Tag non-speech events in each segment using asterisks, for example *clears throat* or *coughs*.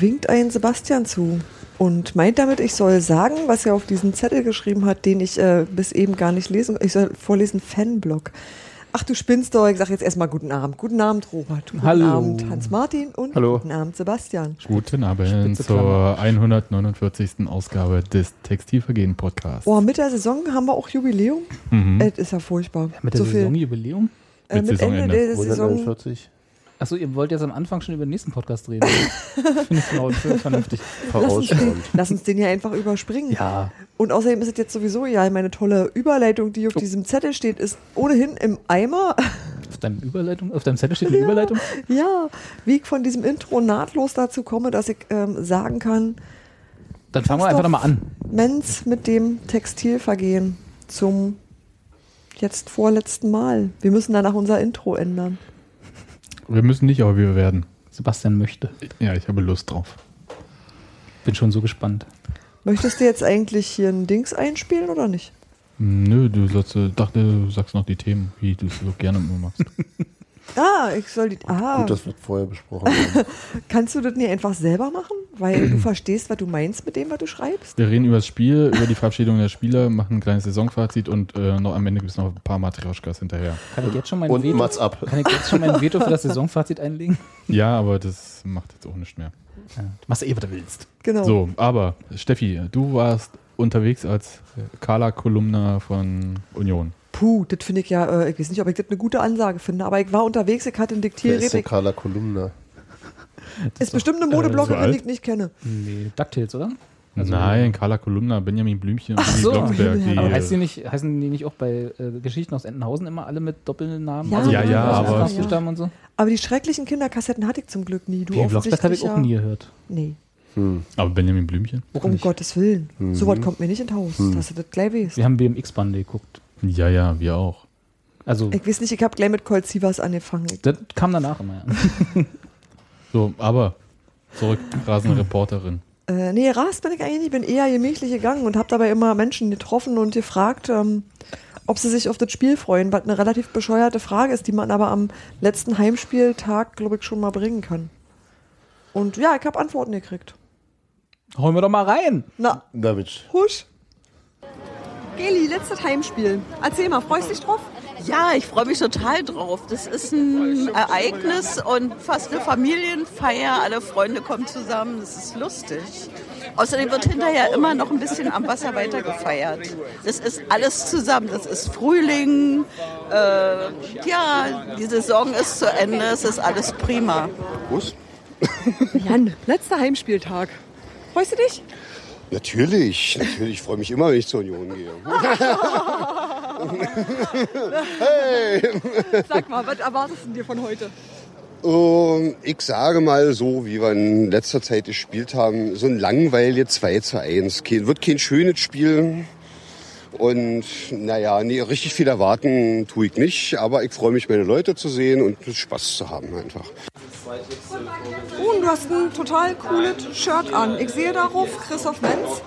Winkt ein Sebastian zu und meint damit, ich soll sagen, was er auf diesen Zettel geschrieben hat, den ich äh, bis eben gar nicht lesen. Ich soll vorlesen Fanblog. Ach, du spinnst doch. Ich sag jetzt erstmal guten Abend. Guten Abend, Robert. Guten Hallo. Abend, Hans-Martin und Hallo. guten Abend, Sebastian. Guten Abend zur Klammer. 149. Ausgabe des Textilvergehen Podcasts. Oh, mit der Saison haben wir auch Jubiläum. Mhm. Es ist ja furchtbar. Mit der so viel, Saisonjubiläum? äh, Mit mit Ende Saisonende. der Saison. 149 Achso, ihr wollt jetzt am Anfang schon über den nächsten Podcast reden. *laughs* Finde ich genau vernünftig. Lass uns, den, vorausschauend. lass uns den ja einfach überspringen. Ja. Und außerdem ist es jetzt sowieso, ja, meine tolle Überleitung, die auf diesem Zettel steht, ist ohnehin im Eimer. Auf deinem Überleitung, auf deinem Zettel steht eine Überleitung. Ja, wie ich von diesem Intro nahtlos dazu komme, dass ich ähm, sagen kann, Dann fangen wir einfach nochmal an. Menz mit dem Textilvergehen zum jetzt vorletzten Mal. Wir müssen danach unser Intro ändern. Wir müssen nicht, aber wir werden. Sebastian möchte. Ja, ich habe Lust drauf. Bin schon so gespannt. Möchtest du jetzt eigentlich hier ein Dings einspielen oder nicht? Nö, du sollst, äh, dachte, du sagst noch die Themen, wie du es so gerne immer machst. *laughs* Ah, ich soll die. Ah, Gut, das wird vorher besprochen. *laughs* kannst du das nicht einfach selber machen? Weil du *clears throat* verstehst, was du meinst mit dem, was du schreibst? Wir reden über das Spiel, über die Verabschiedung der Spieler, machen ein kleines Saisonfazit und äh, noch am Ende gibt es noch ein paar Matrioschkas hinterher. Kann ich jetzt schon mein Und Veto, Mats ab. kann ich jetzt schon mein Veto für das Saisonfazit einlegen? *laughs* Ja, aber das macht jetzt auch nichts mehr. Ja. Du machst ja eh, was du willst. Genau. So, aber Steffi, du warst unterwegs als Kala-Kolumna von Union. Puh, das finde ich ja, äh, ich weiß nicht, ob ich das eine gute Ansage finde, aber ich war unterwegs, ich hatte ein Wer ist Diktiergerät. denn Ist, Carla Kolumna? *laughs* ist bestimmt eine so Modebloggerin, alt? die ich nicht kenne. Nee, DuckTales, oder? Also- Nein, Carla Kolumna, Benjamin Blümchen und Ach so. Blocksberg. Die, Aber heißt die nicht, heißen die nicht auch bei äh, Geschichten aus Entenhausen immer alle mit Doppelnamen? Ja, Ja, ja, aus aber- und so? Aber die schrecklichen Kinderkassetten hatte ich zum Glück nie. Du Die Blocksberg habe ich auch ja. nie gehört. Nee, aber Benjamin Blümchen? Auch um nicht. Gottes Willen. So was kommt mir nicht ins Haus, dass du das gleich weißt. Wir haben BMX-Bande geguckt. Ja, ja, wir auch. Also, Ich weiß nicht, ich habe gleich mit Colt Sievers angefangen. Ich- das kam danach immer, ja. *laughs* So, aber zurück, rasende Reporterin. Äh, nee, rast bin ich eigentlich nicht. Ich bin eher gemächlich gegangen und habe dabei immer Menschen getroffen und gefragt, ähm, ob sie sich auf das Spiel freuen, was eine relativ bescheuerte Frage ist, die man aber am letzten Heimspieltag, glaube ich, schon mal bringen kann. Und ja, ich habe Antworten gekriegt. Holen wir doch mal rein. Na, David. husch. Geli, letztes Heimspiel. Erzähl mal, freust du dich drauf? Ja, ich freue mich total drauf. Das ist ein Ereignis und fast eine Familienfeier. Alle Freunde kommen zusammen. Das ist lustig. Außerdem wird hinterher immer noch ein bisschen am Wasser weiter gefeiert. Das ist alles zusammen. Das ist Frühling. Äh, ja, die Saison ist zu Ende. Es ist alles prima. Bus? Jan, letzter Heimspieltag. Freust du dich? Natürlich, natürlich. Ich freue mich immer, wenn ich zur Union gehe. *laughs* Sag mal, was erwartest du dir von heute? Ähm, ich sage mal so, wie wir in letzter Zeit gespielt haben, so ein langweiliges 2 zu 1. Kein, wird kein schönes Spiel. Und naja, nee, richtig viel erwarten tue ich nicht, aber ich freue mich, meine Leute zu sehen und Spaß zu haben einfach. Oh, und du hast ein total cooles Shirt an. Ich sehe darauf Christoph Menz,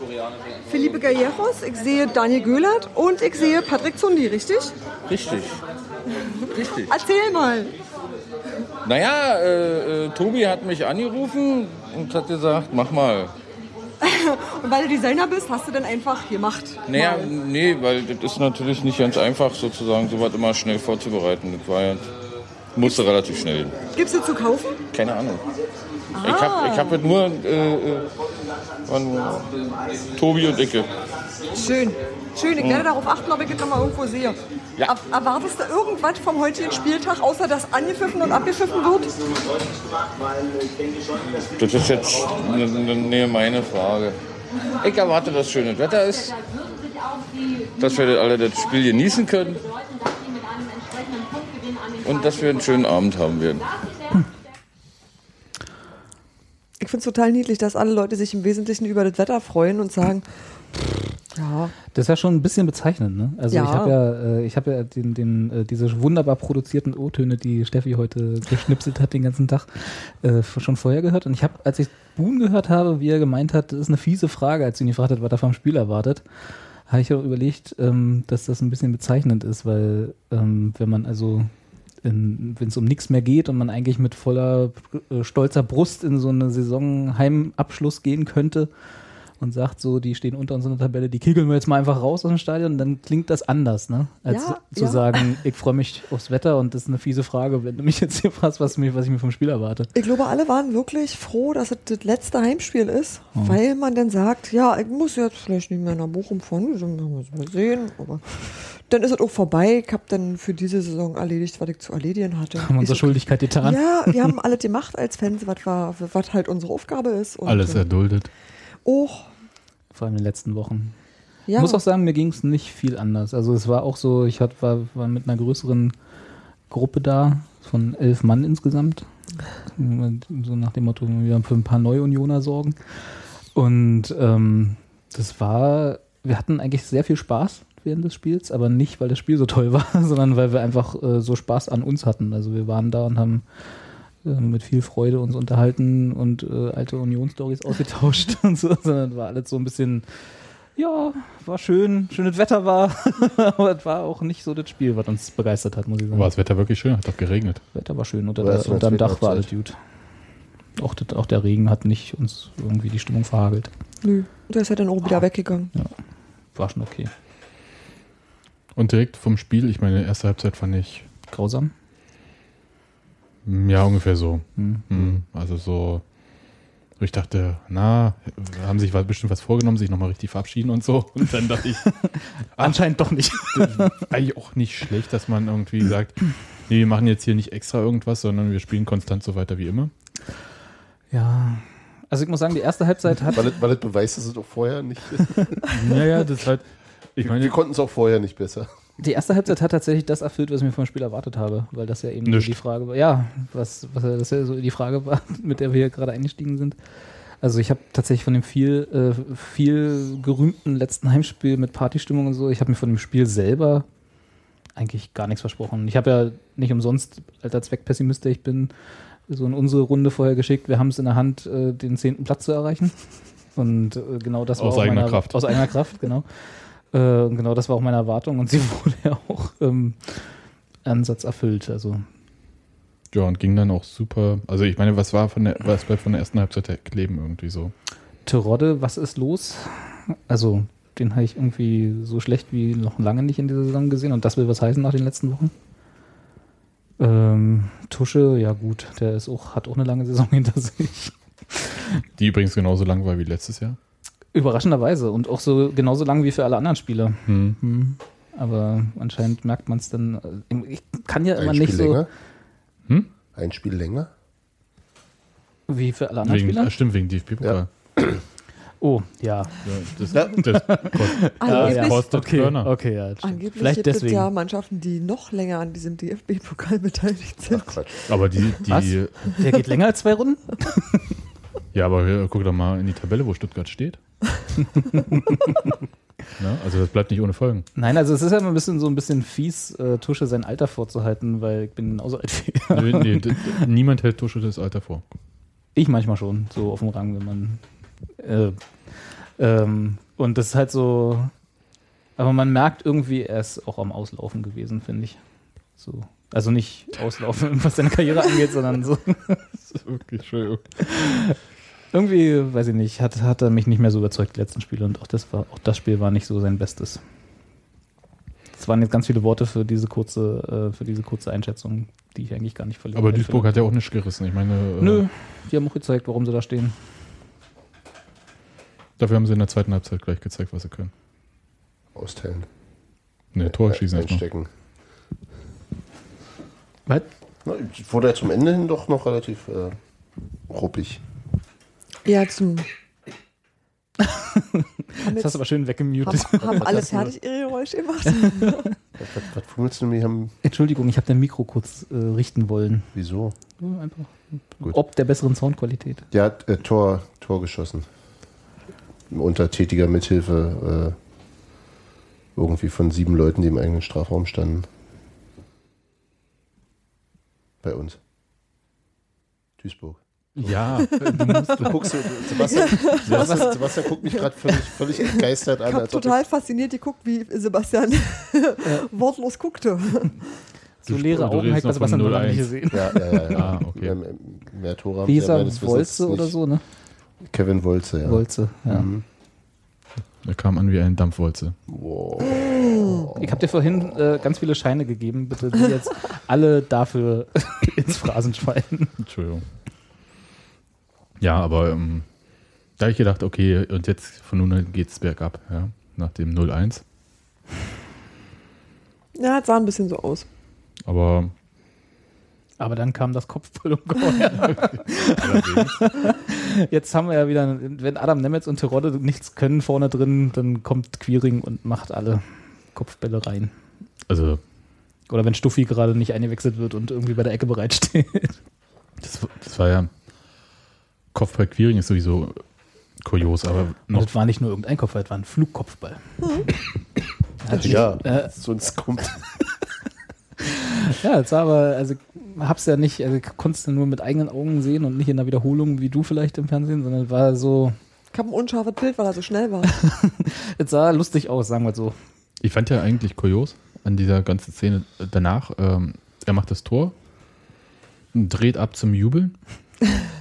Felipe Galleros, ich sehe Daniel Göhlert und ich sehe Patrick Zundi, richtig? Richtig. Richtig. Erzähl mal. Naja, äh, äh, Tobi hat mich angerufen und hat gesagt, mach mal. *laughs* Und weil du Designer bist, hast du dann einfach gemacht. Naja, Mal. nee, weil das ist natürlich nicht ganz einfach, sozusagen sowas immer schnell vorzubereiten. Das war ja, musste relativ schnell. Gibt's sie zu kaufen? Keine Ahnung. Ich habe ich hab das nur äh, äh, Tobi und Icke. Schön. Schön, ich werde darauf achten, ob ich das nochmal irgendwo sehe. Ja. Er- Erwartest du irgendwas vom heutigen Spieltag, außer dass angepfiffen und abgepfiffen wird? Das ist jetzt eine, eine, eine meine Frage. Ich erwarte, dass schönes Wetter ist, dass wir alle das Spiel genießen können und dass wir einen schönen Abend haben werden. finde es total niedlich, dass alle Leute sich im Wesentlichen über das Wetter freuen und sagen, ja, Das ist ja schon ein bisschen bezeichnend, ne? Also Ja. ich habe ja, äh, ich habe ja den, den, äh, diese wunderbar produzierten O-Töne, die Steffi heute geschnipselt hat den ganzen Tag, äh, schon vorher gehört. Und ich habe, als ich Boon gehört habe, wie er gemeint hat, das ist eine fiese Frage, als sie ihn gefragt hat, was er vom Spiel erwartet, habe ich auch überlegt, ähm, dass das ein bisschen bezeichnend ist, weil ähm, wenn man also wenn es um nichts mehr geht und man eigentlich mit voller äh, stolzer Brust in so eine Saison Heimabschluss gehen könnte und sagt so, die stehen unter uns in der Tabelle, die kegeln wir jetzt mal einfach raus aus dem Stadion, dann klingt das anders, ne? Als Ja, zu ja. sagen, ich freue mich aufs Wetter und das ist eine fiese Frage, wenn du mich jetzt hier fragst, was, mich, was ich mir vom Spiel erwarte. Ich glaube, alle waren wirklich froh, dass es das letzte Heimspiel ist, Mhm. weil man dann sagt, ja, ich muss jetzt vielleicht nicht mehr nach Bochum fahren, das wir mal sehen, aber dann ist es auch vorbei. Ich habe dann für diese Saison erledigt, was ich zu erledigen hatte. Haben wir unsere Schuldigkeit getan. Ja, wir haben alles gemacht als Fans, was, war, was halt unsere Aufgabe ist. Und, Alles äh, erduldet. auch, Vor allem in den letzten Wochen. ja, Ich muss auch sagen, mir ging es nicht viel anders. Also es war auch so, ich hat, war, war mit einer größeren Gruppe da, von elf Mann insgesamt. So nach dem Motto, wir haben für ein paar Neu-Unioner sorgen. Und ähm, das war, wir hatten eigentlich sehr viel Spaß während des Spiels, aber nicht, weil das Spiel so toll *laughs* war, sondern weil wir einfach äh, so Spaß an uns hatten. Also wir waren da und haben mit viel Freude uns unterhalten und äh, alte Union-Stories *laughs* ausgetauscht und so, sondern war alles so ein bisschen, ja, war schön, schönes Wetter war, *laughs* aber es war auch nicht so das Spiel, was uns begeistert hat, muss ich sagen. War das Wetter wirklich schön? Hat doch geregnet. Wetter war schön, unter Oder der, unterm Dach war alles gut. Auch, das, auch der Regen hat nicht uns irgendwie die Stimmung verhagelt. nö, der ist ja dann auch wieder weggegangen. War schon okay. Und direkt vom Spiel, ich meine, erste Halbzeit fand ich, Grausam. Ja, ungefähr so. Hm. Mhm. Also so, ich dachte, na, haben sich bestimmt was vorgenommen, sich nochmal richtig verabschieden und so. Und dann dachte ich, *laughs* Anscheinend doch nicht. eigentlich auch nicht schlecht, dass man irgendwie sagt, nee, wir machen jetzt hier nicht extra irgendwas, sondern wir spielen konstant so weiter wie immer. Ja. Also ich muss sagen, die erste Halbzeit hat. Weil es beweist, dass es auch vorher nicht. Naja, *laughs* das ist halt, ich meine, wir konnten es auch vorher nicht besser. Die erste Halbzeit hat tatsächlich das erfüllt, was ich mir vom Spiel erwartet habe, weil das ja eben so Nischt. die Frage war. Ja, was, was das ja so die Frage war, *laughs* mit der wir hier gerade eingestiegen sind. Also ich habe tatsächlich von dem viel, äh, viel gerühmten letzten Heimspiel mit Partystimmung und so, ich habe mir von dem Spiel selber eigentlich gar nichts versprochen. Ich habe ja nicht umsonst, alter Zweckpessimist, der ich bin, so in unsere Runde vorher geschickt. Wir haben es in der Hand, äh, den zehnten Platz zu erreichen. Und äh, genau das war Aus eigener meine, Kraft. Aus eigener Kraft, genau. *laughs* Äh, und genau das war auch meine Erwartung und *laughs* sie wurde ja auch ähm, Ansatz erfüllt. Also ja, und ging dann auch super. Also ich meine, was war von der, was bleibt von der ersten Halbzeit der kleben irgendwie so? Terodde, was ist los? Also, den habe ich irgendwie so schlecht wie noch lange nicht in dieser Saison gesehen und das will was heißen nach den letzten Wochen. Ähm, Tusche, ja gut, der ist auch, hat auch eine lange Saison *laughs* hinter sich. Die übrigens genauso lang war wie letztes Jahr. Überraschenderweise und auch so genauso lang wie für alle anderen Spieler. Hm. Hm. Aber anscheinend merkt man es dann. äh, Ich kann ja immer Ein nicht Spiel so länger? Hm? Ein Spiel länger? wie für alle anderen Wegen, Spieler. ah, stimmt, wegen DFB-Pokal. Oh, ja. Ja. das, das, kost- Angeblich, kostet okay, Körner. okay, ja. stimmt. angeblich Vielleicht gibt es deswegen. ja Mannschaften, die noch länger an diesem DFB-Pokal beteiligt sind. Ach Quatsch. Aber die, Was? die Der geht länger als zwei Runden? *laughs* ja, aber äh, guck doch mal in die Tabelle, wo Stuttgart steht. *laughs* ja, also das bleibt nicht ohne Folgen. Nein, also es ist ja immer ein bisschen so ein bisschen fies, äh, Tusche sein Alter vorzuhalten, weil ich bin genauso alt wie er. Nee, d- *laughs* niemand hält Tusche das Alter vor. Ich manchmal schon, so auf dem Rang, wenn man. Äh, ähm, und das ist halt so. Aber man merkt irgendwie, er ist auch am Auslaufen gewesen, finde ich. So. Also nicht auslaufen, *laughs* was seine Karriere angeht, sondern so. *laughs* Okay, Entschuldigung. Irgendwie, weiß ich nicht, hat, hat er mich nicht mehr so überzeugt, die letzten Spiele. Und auch das, war, auch das Spiel war nicht so sein Bestes. Das waren jetzt ganz viele Worte für diese kurze, äh, für diese kurze Einschätzung, die ich eigentlich gar nicht verliere. Aber Duisburg hat ja auch nicht gerissen. Ich meine, äh, Nö, die haben auch gezeigt, warum sie da stehen. dafür haben sie in der zweiten Halbzeit gleich gezeigt, was sie können. Austeilen. Ne, Tor schießen erstmal. Was? Na, ich wurde ja zum Ende hin doch noch relativ äh, ruppig. Ja, zum. Das hast du aber schön weggemutet. haben, haben alle fertig ihre Geräusche gemacht? Was, was fummelst du mir? Haben, Entschuldigung, ich habe dein Mikro kurz äh, richten wollen. wieso? Ja, Einfach. Gut. Ob der besseren Soundqualität. Der hat äh, Tor, Tor geschossen. Unter tätiger Mithilfe äh, irgendwie von sieben Leuten, die im eigenen Strafraum standen. Bei uns. Duisburg. Ja, *laughs* Du guckst, so- Sebastian, Sebastian, Sebastian guckt mich gerade völlig, völlig entgeistert an. Als total fasziniert geguckt, wie Sebastian *laughs* wortlos guckte. So Du- leere du Augen hat Sebastian noch nicht 0-1. gesehen. ja, ja, ja, ja. Ah, okay. Mehr, mehr Tore haben ja Wolze oder so, ne? Kevin Wolze, ja. Wolze, ja. Mhm. er kam an wie ein Dampfwolze. Wow. Ich habe dir vorhin äh, ganz viele Scheine gegeben, bitte die jetzt *laughs* alle dafür *laughs* ins Phrasenschwein. Entschuldigung. Ja, aber ähm, da hab ich gedacht, okay, und jetzt von nun an geht's bergab, ja, nach dem 0-1. Ja, es sah ein bisschen so aus. Aber Aber dann kam das Kopfballungeheuer. *laughs* Jetzt haben wir ja wieder, wenn Adam Nemetz und Terodde nichts können vorne drin, dann kommt Quiring und macht alle Kopfbälle rein. also Oder wenn Stuffi gerade nicht eingewechselt wird und irgendwie bei der Ecke bereitsteht. das, das war ja Kopfball Queering ist sowieso kurios, aber Und noch das war nicht nur irgendein Kopfball, das war ein Flugkopfball. Ja, Äh, sonst kommt. Ja, jetzt war aber, also hab's ja nicht, also konntest du nur mit eigenen Augen sehen und nicht in der Wiederholung wie du vielleicht im Fernsehen, sondern war so, Ich habe ein unscharfes Bild, weil er so schnell war. *laughs* es sah lustig aus, sagen wir so. Ich fand ja eigentlich kurios an dieser ganzen Szene danach, ähm, er macht das Tor, dreht ab zum Jubeln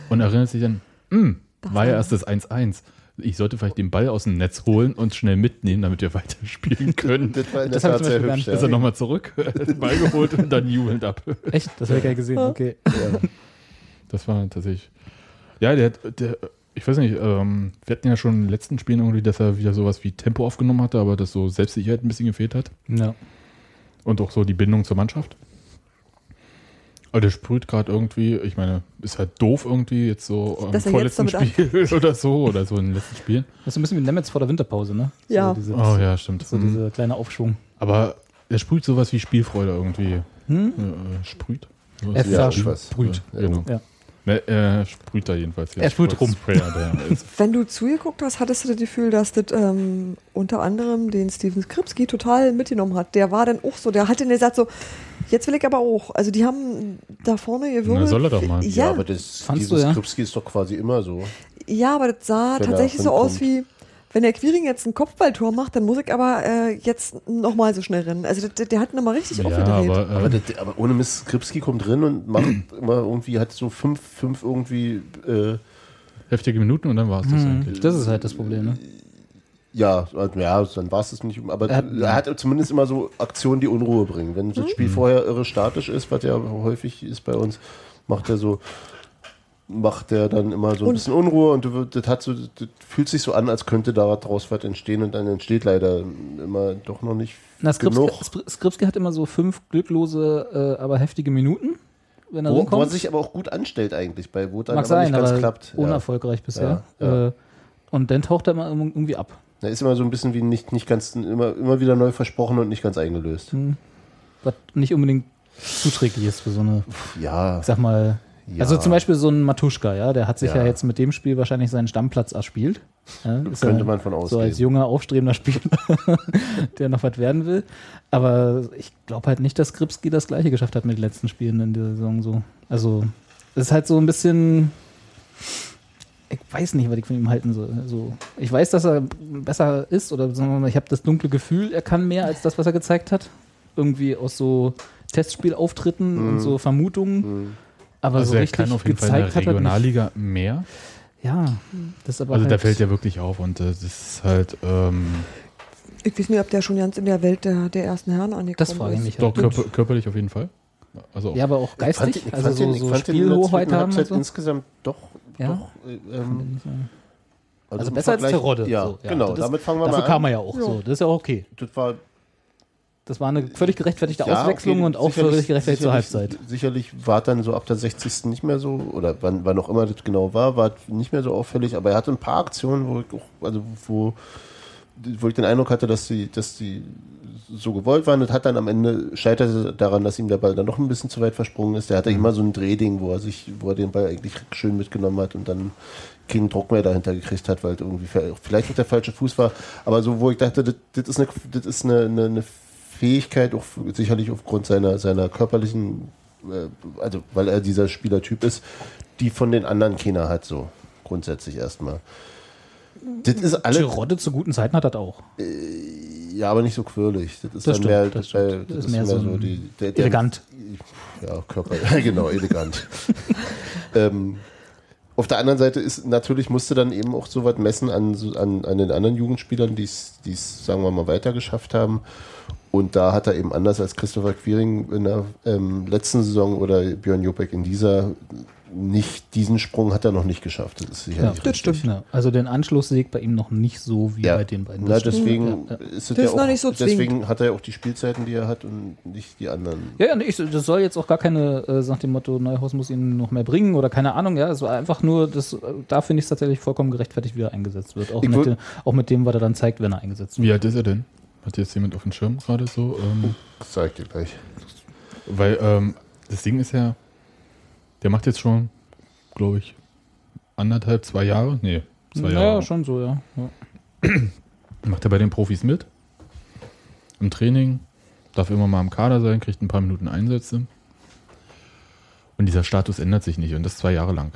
und erinnert sich dann, "Hm, war ja erst das 1-1. Ich sollte vielleicht den Ball aus dem Netz holen und schnell mitnehmen, damit wir *laughs* weiterspielen können. Das war in der Das Tat sehr hübsch. nicht Ist er nochmal zurück, hat *laughs* den Ball geholt und dann jubelnd ab. Echt? Das habe ich nicht gesehen, okay. Das war tatsächlich. Ja, der, hat- der ich weiß nicht, ähm, wir hatten ja schon in den letzten Spielen irgendwie, dass er wieder sowas wie Tempo aufgenommen hatte, aber dass so Selbstsicherheit ein bisschen gefehlt hat. Ja. Und auch so die Bindung zur Mannschaft. Aber der sprüht gerade irgendwie, ich meine, ist halt doof irgendwie jetzt so im vorletzten Spiel *laughs* oder so, oder so in den letzten Spielen. Das ist ein bisschen wie Nemetz vor der Winterpause, ne? Ja. So, diese, Oh ja, stimmt. so Mhm. dieser kleine Aufschwung. Aber er sprüht sowas wie Spielfreude irgendwie. Hm? Äh, sprüht? So Er Ja. Sprüht. Ja, genau. Ja. Ne, er sprüht da jedenfalls. Er sprüht rum. Sprayer, der ist. *laughs* Wenn du zugeguckt hast, hattest du das Gefühl, dass das ähm, unter anderem den Steven Skripski total mitgenommen hat. Der war dann auch so, der hat dann gesagt so, jetzt will ich aber auch. Also die haben da vorne gewirbelt. Na, soll er doch mal. Ja, Ja, aber das, Fandst dieses du, ja? Skripski ist doch quasi immer so. ja, aber das sah Wenn tatsächlich so aus wie, wenn der Quiring jetzt ein Kopfballtor macht, dann muss ich aber äh, jetzt nochmal so schnell rennen. Also der, der hat ihn nochmal richtig Ja, aufgedreht. aber, Aber, äh, das, aber ohne Mist, Skripski kommt drin und macht *clears throat* immer irgendwie, hat so fünf, fünf irgendwie, äh, heftige Minuten und dann war es das Hm, eigentlich. das ist halt das Problem, ne? ja, also, ja, dann war es das nicht. Aber Er er hat- hat, zumindest immer so Aktionen, die Unruhe bringen. Wenn das Spiel vorher irre statisch ist, was ja häufig ist bei uns, macht er so, macht er dann immer so ein Und- bisschen Unruhe und du, das hat so, das fühlt sich so an, als könnte daraus was entstehen und dann entsteht leider immer doch noch nicht Na, Skripski, genug. Skri- Skripski hat immer so fünf glücklose, äh, aber heftige Minuten, wenn er Wo, wo rankommt. sich aber auch gut anstellt eigentlich, bei wo dann Mag aber sein, nicht ganz aber klappt. Ja. unerfolgreich bisher. Ja, ja. Äh, und dann taucht er immer irgendwie ab. Er ist immer so ein bisschen wie nicht, nicht ganz, immer, immer wieder neu versprochen und nicht ganz eingelöst. Was nicht unbedingt zuträglich ist für so eine, Ja, ich sag mal, ja. also zum Beispiel so ein Matuschka, ja, der hat sich ja, Ja. jetzt mit dem Spiel wahrscheinlich seinen Stammplatz erspielt. Ja, Könnte man von So ausgehen. als junger, aufstrebender Spieler, *laughs* der noch was werden will. Aber ich glaube halt nicht, dass Skripski das gleiche geschafft hat mit den letzten Spielen in der Saison so. Also, es ist halt so ein bisschen. Ich weiß nicht, was ich von ihm halten soll. Also, ich weiß, dass er besser ist, oder ich habe das dunkle Gefühl, er kann mehr als das, was er gezeigt hat. Irgendwie aus so Testspielauftritten und so Vermutungen. Aber also so er richtig kann auf jeden Fall in gezeigt der er. Regionalliga mehr. Ja, das ist aber Also halt, da fällt ja wirklich auf und äh, das ist halt ähm, Ich weiß nicht, ob der schon ganz in der Welt der, der ersten Herren angekommen Das frage ich ist. mich doch körper, körperlich auf jeden Fall. Also Ja, aber auch Ich fand geistig. ich also fand so, so Spielhoheit haben so. insgesamt doch, Ja? doch äh, ähm, Also im besser als Vergleich- Terodde. Ja, so. genau, das, damit fangen wir Dafür mal kam an. er ja auch Ja. so. Das ist ja auch okay. Das war Das war eine völlig gerechtfertigte ja, Auswechslung okay, und auch völlig gerechtfertigt zur Halbzeit. Sicherlich war dann so ab der 60. nicht mehr so, oder wann, wann auch immer das genau war, war nicht mehr so auffällig, aber er hatte ein paar Aktionen, wo ich auch, also wo wo ich den Eindruck hatte, dass sie, dass die so gewollt waren und hat dann am Ende scheiterte daran, dass ihm der Ball dann noch ein bisschen zu weit versprungen ist. Der hatte immer so ein Drehding, wo er sich, wo er den Ball eigentlich schön mitgenommen hat und dann keinen Druck mehr dahinter gekriegt hat, weil irgendwie vielleicht auch der falsche Fuß war. Aber so, wo ich dachte, das, das ist eine, das ist eine, eine, eine Fähigkeit, auch sicherlich aufgrund seiner, seiner körperlichen, äh, also weil er dieser Spielertyp ist, die von den anderen keiner hat, so grundsätzlich erstmal. Das ist alles. Girotte zu guten Zeiten hat das auch. Ja, aber nicht so quirlig. Das ist Das dann stimmt, mehr, das das, das ist mehr, so die, der, der, Elegant. Ja, Körper, *laughs* genau, elegant. *laughs* ähm, auf der anderen Seite ist natürlich musste dann eben auch so was messen an, so- an, an den anderen Jugendspielern, die es, sagen wir mal, weiter geschafft haben. Und da hat er eben anders als Christopher Quiring in der ähm, letzten Saison oder Björn Jopek in dieser nicht, diesen Sprung hat er noch nicht geschafft. Das ist sicherlich Ja, richtig. Ja, also den Anschluss sägt bei ihm noch nicht so wie Ja. bei den beiden. Na, Das stimmt. deswegen Ja, ist es Das ja auch, noch nicht so deswegen zwingend. hat er ja auch die Spielzeiten, die er hat und nicht die anderen. Ja, ja, nee, ich, das soll jetzt auch gar keine, äh, nach dem Motto, Neuhaus muss ihn noch mehr bringen oder keine Ahnung, ja. Es war einfach nur, das, äh, da finde ich es tatsächlich vollkommen gerechtfertigt, wie er eingesetzt wird. Auch Ich mit, dem, auch mit dem, was er dann zeigt, wenn er eingesetzt wird. Wie alt ist er denn? Hat jetzt jemand auf dem Schirm gerade so? Ähm, Das sag ich dir gleich. weil ähm, das Ding ist ja, der macht jetzt schon, glaube ich, anderthalb, zwei Jahre? Nee, zwei Ja, Jahre. schon so, ja. ja. *clears throat* Macht er bei den Profis mit. Im Training. Darf immer mal im Kader sein, kriegt ein paar Minuten Einsätze. Und dieser Status ändert sich nicht. Und das zwei Jahre lang.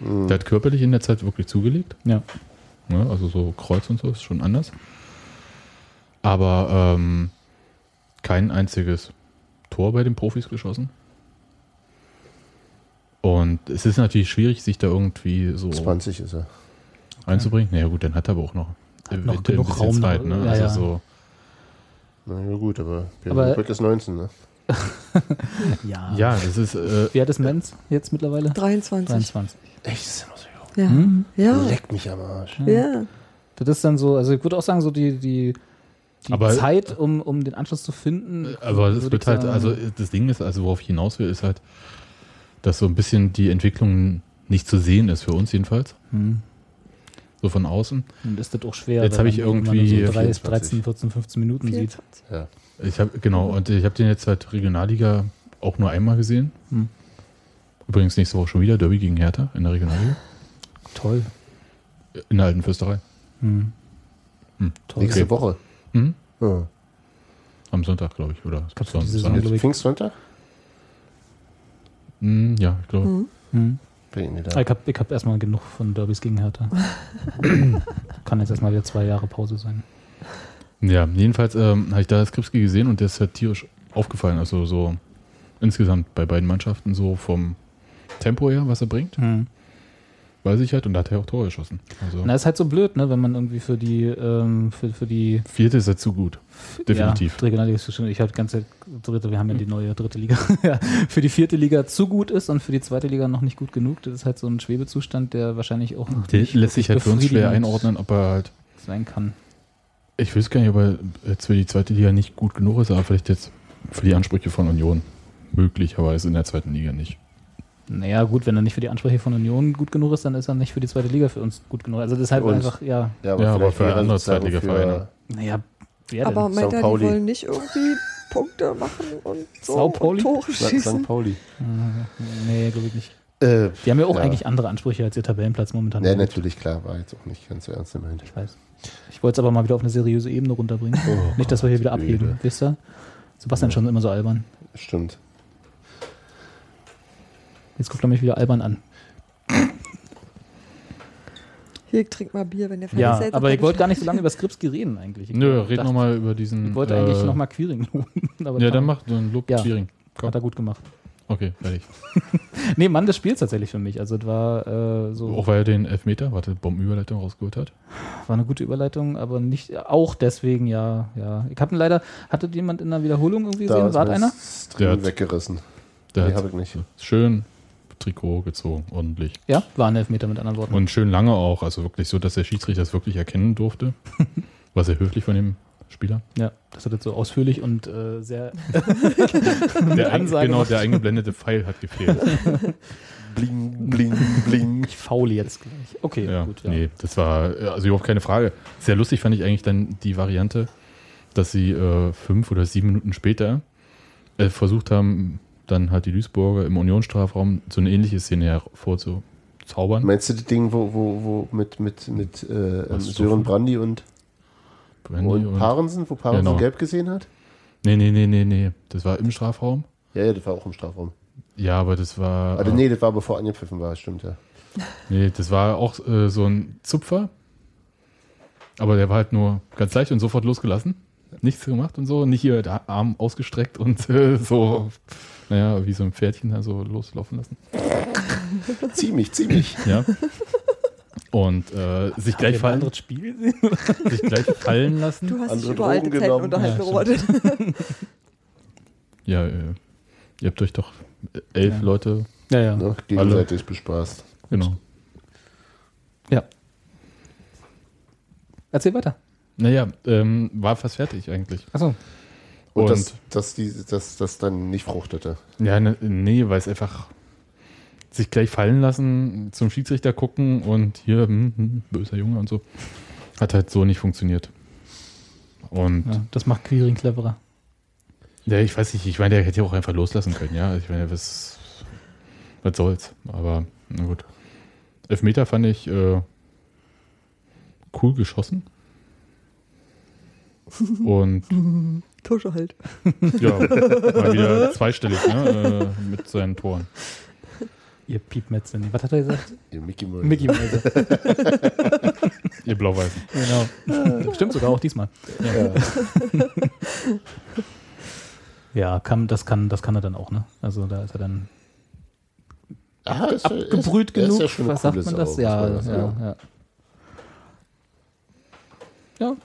Der hat körperlich in der Zeit wirklich zugelegt. ja. Ne? Also so Kreuz und so ist schon anders. Aber ähm, kein einziges Tor bei den Profis geschossen. Und es ist natürlich schwierig, sich da irgendwie so 20 ist er. einzubringen. Naja gut, dann hat er aber auch noch, Hat noch genug ein bisschen Raum Zeit. Ne? ja, also ja. so, Na ja, gut, aber Björn ist 19, ne? *laughs* Ja. ja, das ist äh, Wie alt ist Menz jetzt mittlerweile? 23. 23. Echt, ist er noch so jung? Ja. Hm? Ja. Leck mich am Arsch. Ja. Das ist dann so, also ich würde auch sagen, so die, die, die Aber- Zeit, um, um den Anschluss zu finden. Aber es wird halt, also das Ding ist, also worauf ich hinaus will, ist halt, dass so ein bisschen die Entwicklung nicht zu sehen ist, für uns jedenfalls. Hm. So von außen. Und ist das auch schwer. Jetzt wenn habe ich irgendwie so 30, 24. 13, 14, 15 Minuten sieht. 24. Ja. Ich habe genau, und ich habe den jetzt halt Regionalliga auch nur einmal gesehen. Hm. Übrigens nächste Woche schon wieder Derby gegen Hertha in der Regionalliga. Toll. In der alten Fürsterei. Hm. Hm. Toll. Nächste Okay. Woche. Mhm. Ja. Am Sonntag, glaube ich. Oder Saison, Sonntag. ich. Pfingstsonntag? Hm, ja, ich glaube. Mhm. Hm. Bin ich habe ich hab erstmal genug von Derbys gegen Hertha. *coughs* Kann jetzt erstmal wieder zwei Jahre Pause sein. Ja, jedenfalls ähm, habe ich da Skripski gesehen und der ist halt tierisch aufgefallen. Also so insgesamt bei beiden Mannschaften so vom Tempo her, was er bringt, Hm. Weiß ich halt. Und da hat er auch Tore geschossen. Also Na, ist halt so blöd, ne, wenn man irgendwie für die, ähm, für, für die vierte ist er zu gut. Definitiv. Ja, Regionalliga ist schon, ich habe die ganze Zeit dritte, wir haben ja die neue dritte Liga. *laughs* ja, für die vierte Liga zu gut ist und für die zweite Liga noch nicht gut genug. Das ist halt so ein Schwebezustand, der wahrscheinlich auch noch Der nicht lässt sich halt für uns schwer einordnen, ob er halt. sein kann. Ich weiß gar nicht, ob er jetzt für die zweite Liga nicht gut genug ist, aber vielleicht jetzt für die Ansprüche von Union möglicherweise in der zweiten Liga nicht. Naja, gut, wenn er nicht für die Ansprüche von Union gut genug ist, dann ist er nicht für die zweite Liga für uns gut genug. Also deshalb uns. einfach, ja, Ja, Ja, aber für andere Zweitligavereine. naja, wer Aber denn? meint er, die wollen nicht irgendwie *laughs* Punkte machen und so Sao Pauli? und Tore für St. schießen? Pauli. Nee, glaube ich nicht. Äh, Die haben ja auch Ja. eigentlich andere Ansprüche als ihr Tabellenplatz momentan. ja, natürlich, klar, war jetzt auch nicht ganz so ernst gemeint. Ich weiß. Ich wollte es aber mal wieder auf eine seriöse Ebene runterbringen. Oh, nicht, dass wir hier wieder abheben, wisst ihr? Sebastian schon immer so albern. Stimmt. Jetzt guckt er mich wieder albern an. Hier, ich trink mal Bier, wenn ihr fertig Ja, seid. aber ich wollte gar nicht so lange über Skripski reden eigentlich. Ich Nö, red nochmal über diesen. Ich wollte eigentlich äh, nochmal Queering loben. *laughs* aber Ja, dann mach dann Lob Ja. Quiring. Komm. Hat er gut gemacht. Okay, fertig. *laughs* Nee, Mann des Spiels tatsächlich für mich. Also, es war äh, so. Auch weil er den Elfmeter, warte, Bombenüberleitung rausgeholt hat. War eine gute Überleitung, aber nicht. Auch deswegen, ja, ja. Ich habe ihn leider. Hatte jemand in der Wiederholung irgendwie gesehen? ist War einer? Der hat- weggerissen. Der Nee, hat habe ich nicht. schön Trikot gezogen, ordentlich. Ja, war ein Elfmeter mit anderen Worten. Und schön lange auch, also wirklich so, dass der Schiedsrichter es wirklich erkennen durfte. *laughs* War sehr höflich von dem Spieler. ja, das hat jetzt so ausführlich und äh, sehr. *laughs* Der ein, Ansage genau, der eingeblendete Pfeil hat gefehlt. *laughs* bling, bling, bling. Ich faule jetzt gleich. Okay, Ja, gut. Ja. nee, das war also überhaupt keine Frage. Sehr lustig fand ich eigentlich dann die Variante, dass sie äh, fünf oder sieben Minuten später äh, versucht haben, dann halt die Duisburger im Unionsstrafraum so eine ähnliche Szene hervorzuzaubern. Meinst du das Ding, wo, wo, wo mit, mit, mit äh, ähm, Sören? Brandy und, Brandy und Parensen, wo Parensen Genau. gelb gesehen hat? Nee, nee, nee, nee, nee. Das war im Strafraum. Ja, ja, das war auch im Strafraum. Ja, aber das war. Also äh, nee, das war bevor angepfiffen war, stimmt ja. *laughs* Nee, das war auch äh, so ein Zupfer. Aber der war halt nur ganz leicht und sofort losgelassen. Nichts gemacht und so. Nicht hier der Arm ausgestreckt und *laughs* äh, so, naja, wie so ein Pferdchen da so loslaufen lassen. *laughs* ziemlich, ziemlich. Ja. Und äh, sich, gleich ein fallen, anderes Spiel gesehen? *laughs* sich gleich fallen lassen. Du hast dich Andere über alte Zeiten genommen. unterhalten, Ja. Ja, äh, ihr habt euch doch elf Ja. Leute, Ja, ja. Ne, gegenseitig bespaßt. genau. ja. Erzähl weiter. Naja, ähm, war fast fertig eigentlich. Achso. Und, Und- dass, dass die, dass das dann nicht fruchtete. Ja, ne, nee, weil es einfach sich gleich fallen lassen, zum Schiedsrichter gucken und hier, hm, hm, böser Junge und so. Hat halt so nicht funktioniert. Und Ja, das macht Quiring cleverer. ja, ich weiß nicht, ich meine, der hätte ja auch einfach loslassen können, ja. Ich meine, was, was soll's. Aber na gut. Elfmeter fand ich äh, cool geschossen. *laughs* Und Tusche halt. *laughs* ja, mal wieder zweistellig, ne, äh, mit seinen Toren. Ihr Piepmetze. Was hat er gesagt? Ihr Mickey Mouse. Mickey Mäuse. *laughs* Ihr Blau-Weißen. genau. Stimmt sogar auch diesmal. Ja, *laughs* ja kann, das, kann, das kann er dann auch, ne? Also da ist er dann Ah, ist, ja- abgebrüht ist, ist genug. ja schon eine Was sagt man das? Ja, man ja, sagen. ja. Ja.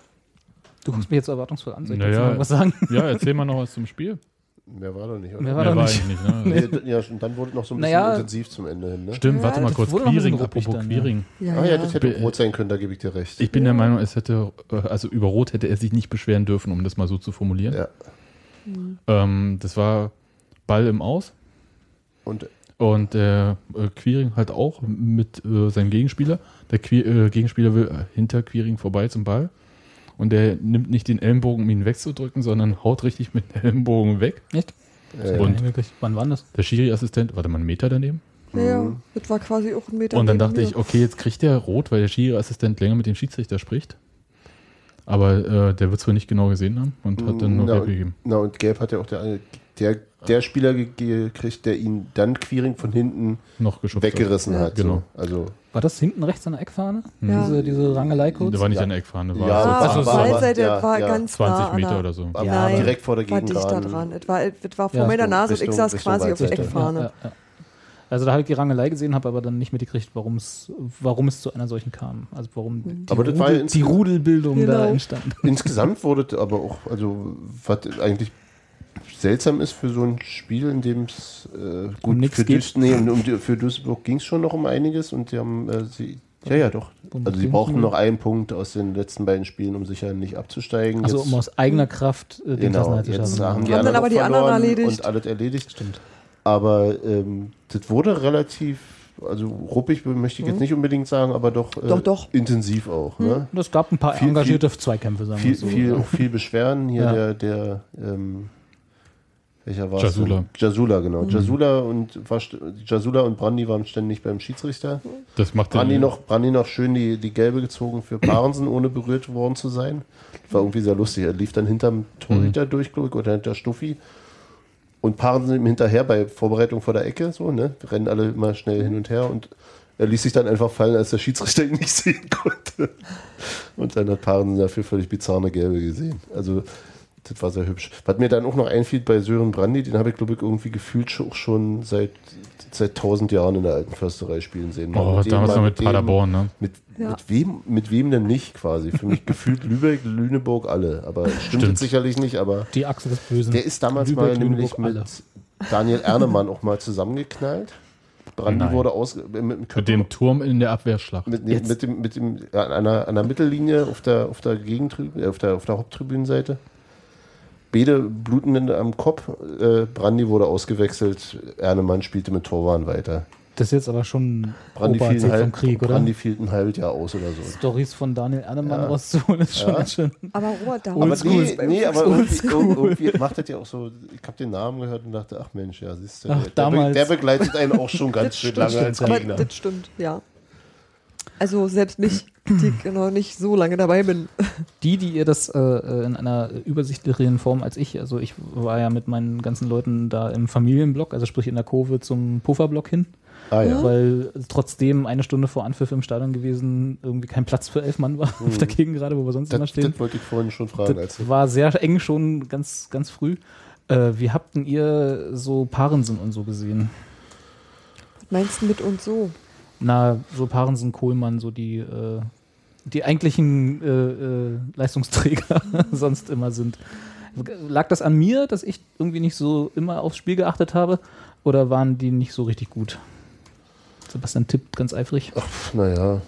Du guckst mich jetzt so erwartungsvoll an. Soll ich Naja. was sagen? Ja, erzähl mal noch was zum Spiel. Mehr war doch nicht. oder? Mehr war Mehr doch war nicht. nicht, ne? Nee, ja, und dann wurde noch so ein bisschen Naja. intensiv zum Ende hin. Ne? Stimmt, Ja, warte mal kurz. Queering, apropos dann, ja. Queering. Ja, Ah ja, das hätte Be- rot sein können, da gebe ich dir recht. Ich bin der Meinung, es hätte, äh, also über Rot hätte er sich nicht beschweren dürfen, um das mal so zu formulieren. Ja. Ähm, das war Ball im Aus Und und der äh, Queering halt auch mit äh, seinem Gegenspieler. Der Que äh, Gegenspieler will äh, hinter Queering vorbei zum Ball und der nimmt nicht den Ellenbogen, um ihn wegzudrücken, sondern haut richtig mit dem Ellenbogen weg. Echt? äh, Und- wirklich, wann war das? Der Schiri-Assistent, warte mal, einen Meter daneben. Ja, ja, das war quasi auch ein Meter. Und dann dachte mir. ich, okay, jetzt kriegt der rot, weil der Schiri-Assistent länger mit dem Schiedsrichter spricht. Aber äh, der wird es wohl nicht genau gesehen haben und hat dann nur na, gelb und, gegeben. na, und Gelb hat ja auch der, der, der Spieler ge- gekriegt, der ihn dann Queering von hinten Noch weggerissen Ja. hat. Genau. So. Also, War das hinten rechts an der Eckfahne? Ja. Diese, diese Rangelei kurz? Der war nicht Ja. an der Eckfahne, war Ja, so Ah, war- auf 20, der war- Waldseite ja, war ja. ganz nah 20 an Meter der- oder so. war Ja, Nein, direkt vor der war dicht da Gegengrad. dran. Es war, es war vor Ja, meiner Richtung- Nase und ich Richtung- saß Richtung quasi auf der. Eckfahne. Ja, ja, ja. Also da habe ich die Rangelei gesehen, habe aber dann nicht mitgekriegt, warum es warum es zu einer solchen kam. Also warum die, Aber das war ja die Rudelbildung da Genau. entstand. Insgesamt wurde es aber auch, also was eigentlich seltsam ist für so ein Spiel, in dem es äh, gut Um für, geht. Duis, nee, um, für Duisburg ging es schon noch um einiges und die haben äh, sie ja ja doch. Also sie brauchten noch einen Punkt aus den letzten beiden Spielen, um sicher nicht abzusteigen. Also Jetzt- um aus eigener Kraft äh, den genau, Klassenerhalt zu jetzt schaffen. haben die Haben dann aber die anderen erledigt. und alles erledigt. Stimmt. Aber ähm, das wurde relativ, also ruppig möchte ich jetzt nicht unbedingt sagen, aber doch, äh, Mhm. Doch, doch. intensiv auch. Ne? Und es gab ein paar Viel- engagierte Zweikämpfe, sagen wir Viel, so. viel, auch viel Beschweren. Hier Ja. der, der ähm, welcher war Jasula. Jasula, genau. Mhm. Jasula und war, Jasula und Brandi waren ständig beim Schiedsrichter. Das macht Brandi den, noch, Brandi noch schön die, die gelbe gezogen für Parensen, ohne berührt worden zu sein. War irgendwie sehr lustig. Er lief dann hinterm Torhüter Mhm. durch, oder hinter Stuffi. Und Parensen ihm hinterher bei Vorbereitung vor der Ecke, so, ne? Wir rennen alle immer schnell hin und her und er ließ sich dann einfach fallen, als der Schiedsrichter ihn nicht *laughs* sehen konnte. Und dann hat Parensen dafür völlig bizarre Gelbe gesehen. Also, das war sehr hübsch. Was mir dann auch noch einfiel bei Sören Brandi, den habe ich, glaube ich, irgendwie gefühlt schon- auch schon seit, seit tausend Jahren in der alten Försterei spielen sehen. Oh, mit damals mal noch mit dem. Paderborn, ne? Mit, Ja. mit, wem, mit wem denn nicht quasi? Für mich gefühlt Lübeck, Lüneburg, alle. Aber stimmt, Stimmt. sicherlich nicht, aber Die Achse des Bösen. der ist damals Lübeck, mal nämlich Lüneburg, mit alle. Daniel Ernemann auch mal zusammengeknallt. Brandi Nein. wurde aus, mit, dem Köpfe- Mit dem Turm in der Abwehrschlacht. mit, nee, mit dem, mit dem, an einer, an der Mittellinie auf der, auf der Gegentribüne, auf der, auf der Haupttribünenseite. Beide bluten am Kopf. Äh, Brandi wurde ausgewechselt. Ernemann spielte mit Torwahn weiter. Das ist jetzt aber schon Brandi fiel, ein Opererzählt vom halb, Krieg, oder? Brandi fiel ein halbes Jahr aus oder so. Stories von Daniel Ernemann Ja. rauszuholen, ist schon Ja. ganz schön. Aber Robert, da Aber nee, nee, aber irgendwie, irgendwie macht das ja auch so, ich habe den Namen gehört und dachte, ach Mensch, ja, siehst du, Ach, der, damals. der begleitet einen auch schon ganz schön stimmt, lange als aber Gegner. das stimmt, ja. Also selbst mich, die *clears throat* genau nicht so lange dabei bin. Die, die ihr das äh, in einer übersichtlicheren Form als ich, also ich war ja mit meinen ganzen Leuten da im Familienblock, also sprich in der Kurve zum Pufferblock hin, Ah ja. weil trotzdem eine Stunde vor Anpfiff im Stadion gewesen irgendwie kein Platz für elf Mann war *laughs* auf der Gegengrade, wo wir sonst immer Das, stehen. das wollte ich vorhin schon fragen. Das war sehr eng schon ganz, ganz früh. Äh, wie habt denn ihr so Parensen und so gesehen? Was meinst du mit und so? Na, so Parensen, Kohlmann, so die, äh, die eigentlichen äh, äh, Leistungsträger *laughs* sonst immer sind. Lag das an mir, dass ich irgendwie nicht so immer aufs Spiel geachtet habe? Oder waren die nicht so richtig gut? Sebastian tippt ganz eifrig. Ach, naja.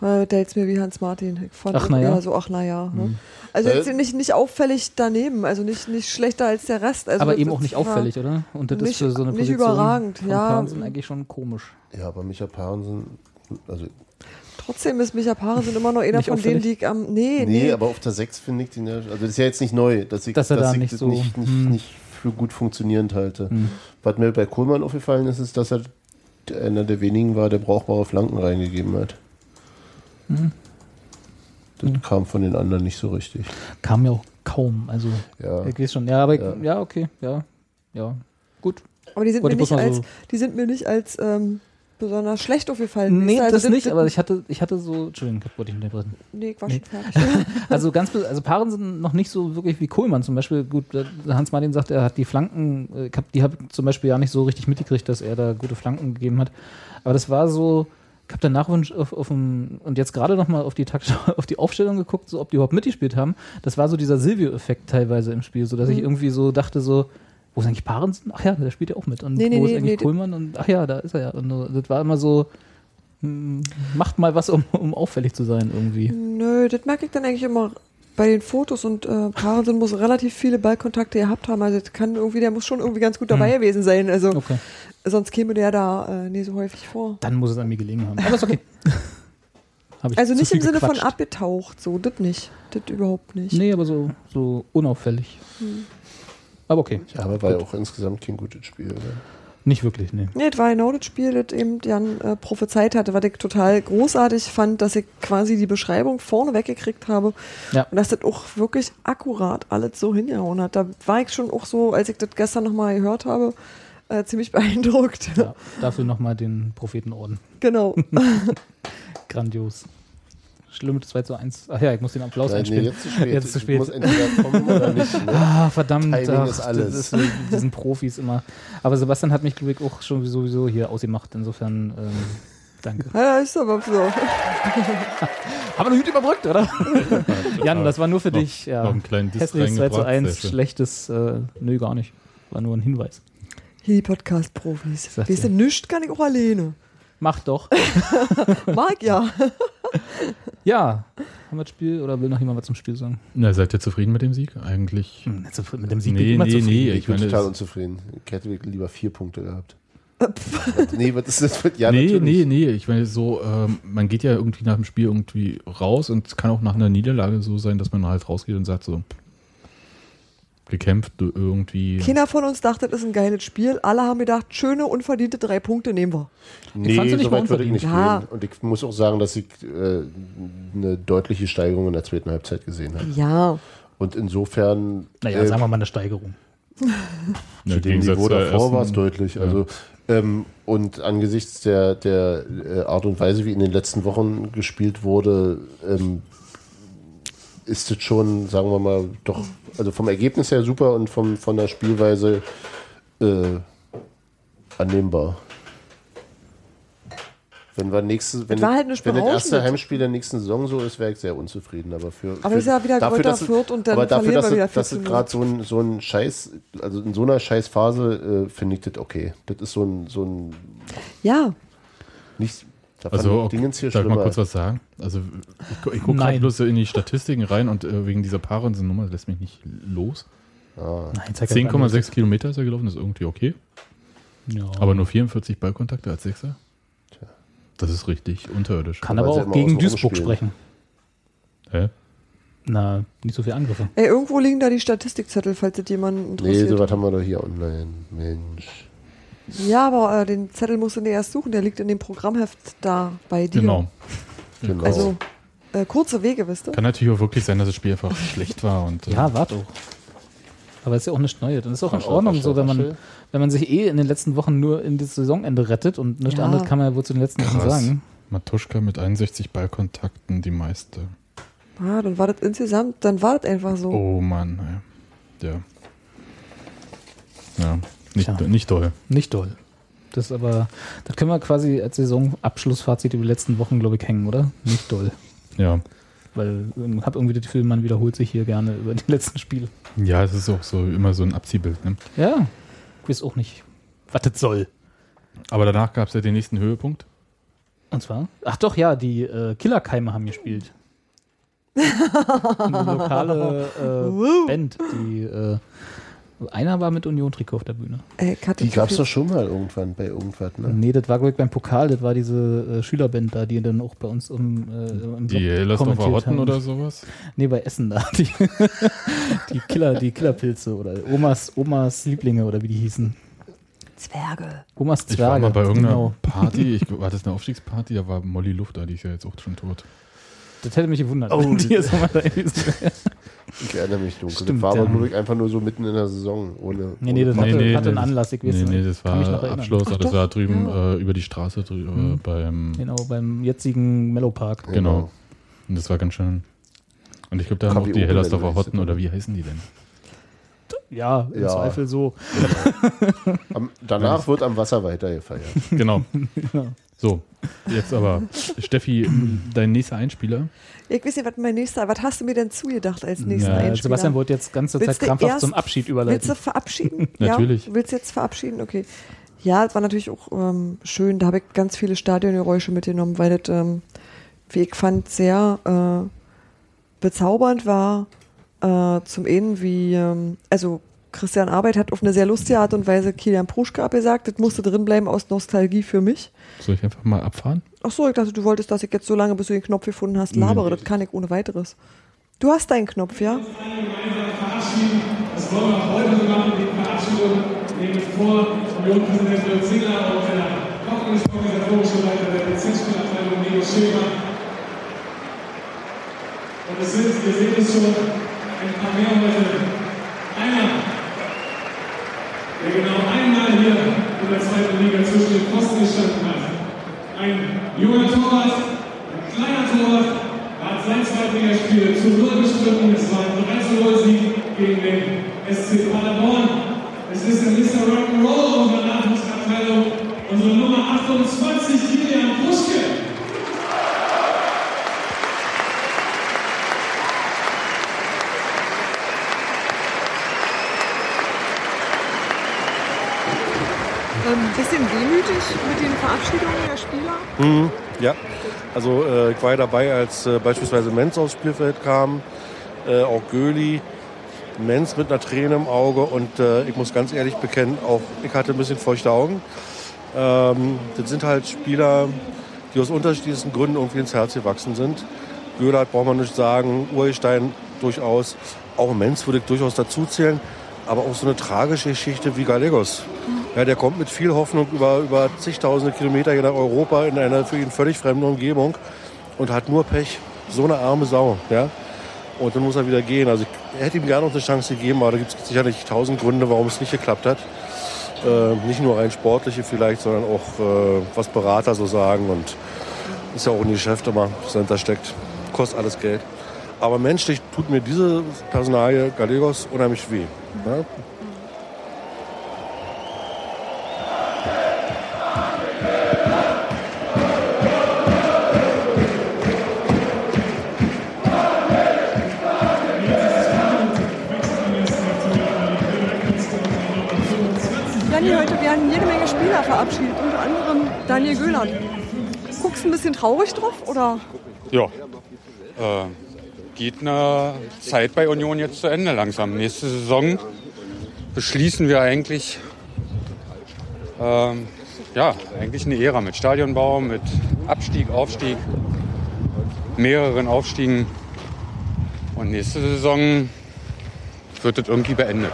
Äh, Der jetzt mir wie Hans Martin. Fand Ach, das na ja. so, ach naja. Ne? Hm. Also Äh, jetzt nicht, nicht auffällig daneben, also nicht, nicht schlechter als der Rest. Also Aber eben auch nicht auffällig, oder? Und das nicht- ist für so eine nicht Position überragend, von ja. Parensen eigentlich schon komisch. Ja, aber Micha Parensen, also Trotzdem ist Micha Parensen immer noch einer Nicht von denen, die ich am. Nee, nee, nee. aber auf der 6 finde ich den ja, also das ist ja jetzt nicht neu, dass ich, Dass er da ich nicht das so- nicht, nicht, hm. nicht für gut funktionierend halte. Hm. Was mir bei Kohlmann aufgefallen ist, ist, dass er einer der wenigen war, der brauchbare Flanken reingegeben hat. Hm. Das kam von den anderen nicht so richtig. Kam ja auch kaum. Also, Ja. ich weiß schon. Ja, aber ich, Ja. ja. okay, ja. Ja, gut. aber die sind, Wollte mir ich nicht als, so- die sind mir nicht als ähm, besonders schlecht aufgefallen. Nee, also das nicht, aber ich hatte, ich hatte so, Entschuldigung, ich wollte dich unterbrechen. Nee, ich war Nee. schon fertig. *laughs* Also ganz, also Paaren sind noch nicht so wirklich wie Kohlmann zum Beispiel. Gut, Hans Martin sagt, er hat die Flanken, äh, ich hab, die habe zum Beispiel ja nicht so richtig mitgekriegt, dass er da gute Flanken gegeben hat. Aber das war so, ich habe danach auf, auf, dem, und jetzt gerade nochmal auf die Takt, *laughs* auf die Aufstellung geguckt, so ob die überhaupt mitgespielt haben. Das war so dieser Silvio-Effekt teilweise im Spiel, so dass ich Mhm. irgendwie so dachte so, wo ist eigentlich Parensen? Ach ja, der spielt ja auch mit. Und Nee, nee, wo ist nee, eigentlich Kohlmann? Und ach ja, da ist er ja. Und das war immer so, hm, macht mal was, um, um auffällig zu sein irgendwie. Nö, das merke ich dann eigentlich immer bei den Fotos und äh, Parensen muss relativ viele Ballkontakte gehabt haben. Also das kann irgendwie, der muss schon irgendwie ganz gut dabei Mhm. gewesen sein. Also Okay. sonst käme der da äh, nie so häufig vor. Dann muss es an mir gelegen haben. Aber ist okay. *laughs* Hab ich Also nicht im Sinne von gequatscht. abgetaucht, so, das nicht. Das überhaupt nicht. Nee, aber so, so unauffällig. Hm. Aber okay. Ja, aber war ja auch insgesamt kein gutes Spiel. Oder? Nicht wirklich, nee. Nee, das war genau das Spiel, das eben Jan äh, prophezeit hatte, was ich total großartig fand, dass ich quasi die Beschreibung vorne weggekriegt habe Ja. und dass das auch wirklich akkurat alles so hingehauen hat. Da war ich schon auch so, als ich das gestern nochmal gehört habe, äh, ziemlich *laughs* beeindruckt. Ja, dafür nochmal den Prophetenorden. genau. *laughs* Grandios. Schlimm 2 zu 1. Ach ja, ich muss den Applaus Nein, nee, einspielen. jetzt zu spät. Jetzt zu spät. Muss entweder kommen oder nicht. Ne? *laughs* Ah, verdammt. Timing ach, ist alles. Das ist, sind Profis immer. Aber Sebastian hat mich, glaube ich, auch schon sowieso hier ausgemacht. Insofern, ähm, danke. *laughs* ja, ist aber so. Haben wir noch gut überbrückt, oder? *laughs* Jan, das war nur für Noch- dich. Ja. noch einen kleinen Diss Hässliches 2 zu reingebracht, 1, sehr schön. schlechtes, äh, nö, gar nicht. War nur ein Hinweis. Hier die Podcast-Profis. Weißt du, nichts kann ich auch alleine. Mach doch. Mag ja. *laughs* Ja. Haben wir das Spiel oder will noch jemand was zum Spiel sagen? Na, seid ihr zufrieden mit dem Sieg? Eigentlich. Hm, nicht zufrieden. Mit dem Sieg bin Nee, ich immer nee, zufrieden. nee. Ich Ich bin meine, total unzufrieden. Ich hätte lieber vier Punkte gehabt. *laughs* nee, was ist das? Ja, nee, natürlich. nee, nee. Ich meine, so, ähm, man geht ja irgendwie nach dem Spiel irgendwie raus und es kann auch nach einer Niederlage so sein, dass man halt rausgeht und sagt so, gekämpft irgendwie. Keiner von uns dachte, das ist ein geiles Spiel. Alle haben gedacht, schöne, unverdiente drei Punkte nehmen wir. Nee, fand's nicht so weit würde ich nicht Ja. gehen. Und ich muss auch sagen, dass ich äh, eine deutliche Steigerung in der zweiten Halbzeit gesehen habe. Ja. Und insofern, Naja, äh, sagen wir mal eine Steigerung. Ja, zu dem Niveau davor war es deutlich. ja. Also, ähm, und angesichts der, der äh, Art und Weise, wie in den letzten Wochen gespielt wurde, ähm, ist es schon, sagen wir mal, doch, also vom Ergebnis her super und vom, von der Spielweise äh, annehmbar. Wenn wir nächste, wenn, war halt wenn das erste. Heimspiel der nächsten Saison so ist, wäre ich sehr unzufrieden. Aber für, Aber für, ist ja wieder dafür, dass Fürth und dann aber dafür, dass wir dass 14 es gerade so ein, so ein Scheiß, also in so einer Scheißphase äh, finde ich das okay. Das ist so ein, so ein Ja. nicht. Da Also, okay, Dingens hier darf ich mal kurz was sagen? Also, ich, gu- ich gucke gerade bloß so in die Statistiken rein und äh, wegen dieser Parensen-Nummer das lässt mich nicht los. Ah. Nein, zeig einfach 10,6 Kilometer ist er gelaufen, das ist irgendwie okay. Ja. Aber nur 44 Ballkontakte als Sechser? Das ist richtig unterirdisch. Kann aber auch gegen Duisburg sprechen. Hä? Na, nicht so viele Angriffe. Ey, irgendwo liegen da die Statistikzettel, falls das jemanden Nee, interessiert. sowas haben wir doch hier online. Mensch. Ja, aber äh, den Zettel musst du dir erst suchen, der liegt in dem Programmheft da bei dir. Genau. Genau. Also, äh, kurze Wege, wisst ihr? Kann natürlich auch wirklich sein, dass das Spiel einfach *laughs* schlecht war. Und, äh, Ja, warte auch. Aber ist ja auch nichts Neues. Das ist auch in Ordnung waschel, so, wenn man, wenn man sich eh in den letzten Wochen nur in das Saisonende rettet und nichts Ja. anderes kann man ja wohl zu den letzten Wochen Krass. sagen. Matuschka mit 61 Ballkontakten, die meiste. Ah, dann war das insgesamt, dann war das einfach so. Oh Mann, ey. ja. Ja, nicht, Tja. nicht doll. Nicht doll. Das ist aber, das können wir quasi als Saisonabschlussfazit über die letzten Wochen, glaube ich, hängen, oder? Nicht doll. Ja. Weil ich habe irgendwie das Gefühl, man wiederholt sich hier gerne über die *laughs* letzten Spiele. Ja, es ist auch so immer so ein Abziehbild. Ne? Ja, ich weiß auch nicht, was das soll. Aber danach gab es ja den nächsten Höhepunkt. Und zwar? Ach doch, ja, die äh, Killerkeime haben gespielt. *laughs* Eine lokale äh, Band, die äh, einer war mit Union-Trikot auf der Bühne. Ich hatte Die gab es doch schon mal irgendwann bei irgendwas, ne? Nee, das war, glaube ich, beim Pokal, das war diese äh, Schülerband da, die dann auch bei uns im, äh, im Die Blog Hellersdorfer kommentiert Rotten haben. oder sowas. Nee, bei Essen da. *laughs* Die, die Killer, die Killerpilze oder Omas, Omas Lieblinge oder wie die hießen. Zwerge. Omas Ich Zwerge. war mal bei irgendeiner genau. Party, ich, war das eine Aufstiegsparty, da war Molly Luft da, die ist ja jetzt auch schon tot. Das hätte mich gewundert. Oh, wenn *laughs* die die- jetzt noch mal da gewesen wäre. Ich erinnere mich dunkel. Stimmt, das war aber ja. nur einfach nur so mitten in der Saison. Ohne, Nee, nee, das ohne hatte, nee, hatte einen das- Anlass, ich weiß Nee, nicht. nee, das war. Abschluss, Ach das doch, war drüben ja. äh, über die Straße drü- äh, Mhm. beim, Genau, beim jetzigen Mellow Park. genau. Und das war ganz schön. Und ich glaube, da haben auch die Hellersdorfer Hotten das, oder wie heißen die denn? Ja, im Ja. Zweifel so. Am, danach wird am Wasser weiter gefeiert. Genau. *laughs* So, jetzt aber, Steffi, dein nächster Einspieler. Ich weiß nicht, was mein nächster, was hast du mir denn zugedacht als nächsten Ja, Einspieler? Sebastian wollte jetzt ganze Zeit Willst krampfhaft erst- zum Abschied Willst überleiten. du verabschieden? *laughs* Natürlich. Ja? Willst du jetzt verabschieden? Okay. Ja, es war natürlich auch ähm, schön. Da habe ich ganz viele Stadiongeräusche mitgenommen, weil das, ähm, wie ich fand, sehr äh, bezaubernd war. Äh, zum einen, wie, ähm, also Christian Arbeit hat auf eine sehr lustige Art und Weise Kilian Pruschka abgesagt. Das musste drin bleiben aus Nostalgie für mich. Soll ich einfach mal abfahren? Ach so, ich dachte, du wolltest, dass ich jetzt so lange, bis du den Knopf gefunden hast, labere. Das kann ich ohne weiteres. Du hast deinen Knopf, ja? Das wollen wir heute machen, die Verabschiedung nehmen vor. Unionpräsident Lutz Zingler und der organisatorische Leiter der Bezirksspielabteilung Leo Schäfer. Und es sind, wir sehen es schon, ein paar mehr heute. Einer, der genau einmal hier in der zweiten Liga zwischen den Pfosten gestanden hat. Ein junger Torwart, ein kleiner Torwart, hat sein Zweitligaspiel zu Null bestritten. Es war ein 3 zu 0 Sieg gegen den SC Paderborn. Es ist der Mr. Rock'n'Roll unserer Nachwuchsabteilung, unsere Nummer 28, Kilian Puschke. Ähm, bisschen wehmütig mit den Verabschiedungen der Spieler. Mhm, ja, also äh, ich war ja dabei, als äh, beispielsweise Menz aufs Spielfeld kam, äh, auch Göli, Menz mit einer Träne im Auge und äh, ich muss ganz ehrlich bekennen, auch ich hatte ein bisschen feuchte Augen. Ähm, das sind halt Spieler, die aus unterschiedlichsten Gründen irgendwie ins Herz gewachsen sind. Göhlert braucht man nicht sagen, Urstein durchaus, auch Menz würde ich durchaus dazu zählen, aber auch so eine tragische Geschichte wie Gallegos. Ja, der kommt mit viel Hoffnung über, über zigtausende Kilometer hier nach Europa in einer für ihn völlig fremde Umgebung und hat nur Pech. So eine arme Sau. Ja? Und dann muss er wieder gehen. Also ich hätte ihm gerne noch eine Chance gegeben, aber da gibt es sicherlich tausend Gründe, warum es nicht geklappt hat. Äh, nicht nur rein sportliche vielleicht, sondern auch äh, was Berater so sagen. Und ist ja auch ein Geschäft immer, was dahinter steckt. Kostet alles Geld. Aber menschlich tut mir diese Personalie Gallegos unheimlich weh. Ja? Daniel Göhlert. Guckst du ein bisschen traurig drauf oder? Ja. Äh, geht eine Zeit bei Union jetzt zu Ende langsam. Nächste Saison beschließen wir eigentlich Ähm, ja, eigentlich eine Ära mit Stadionbau, mit Abstieg, Aufstieg, mehreren Aufstiegen. Und nächste Saison wird das irgendwie beendet.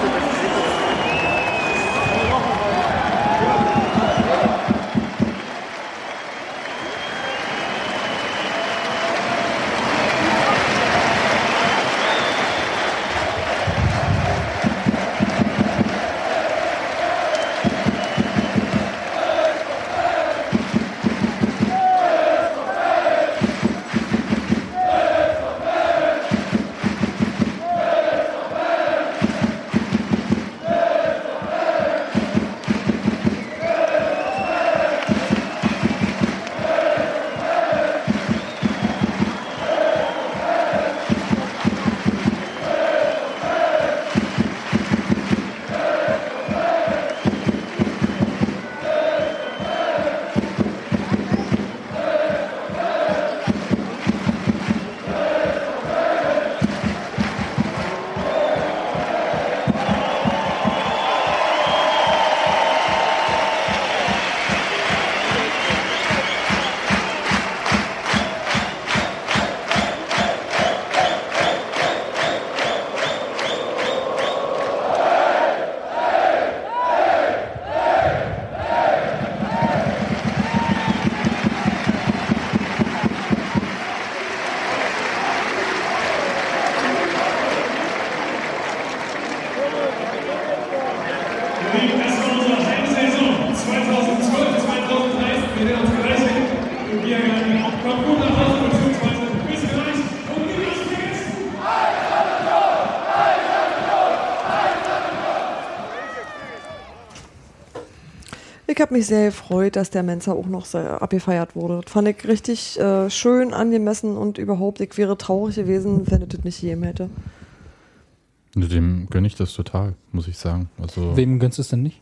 Der Ich habe mich sehr gefreut, dass der Mensa auch noch sehr abgefeiert wurde. Das fand ich richtig äh, schön, angemessen und überhaupt, ich wäre traurig gewesen, wenn es das nicht gegeben hätte. Dem gönne ich das total, muss ich sagen. Also, Wem gönnst du es denn nicht?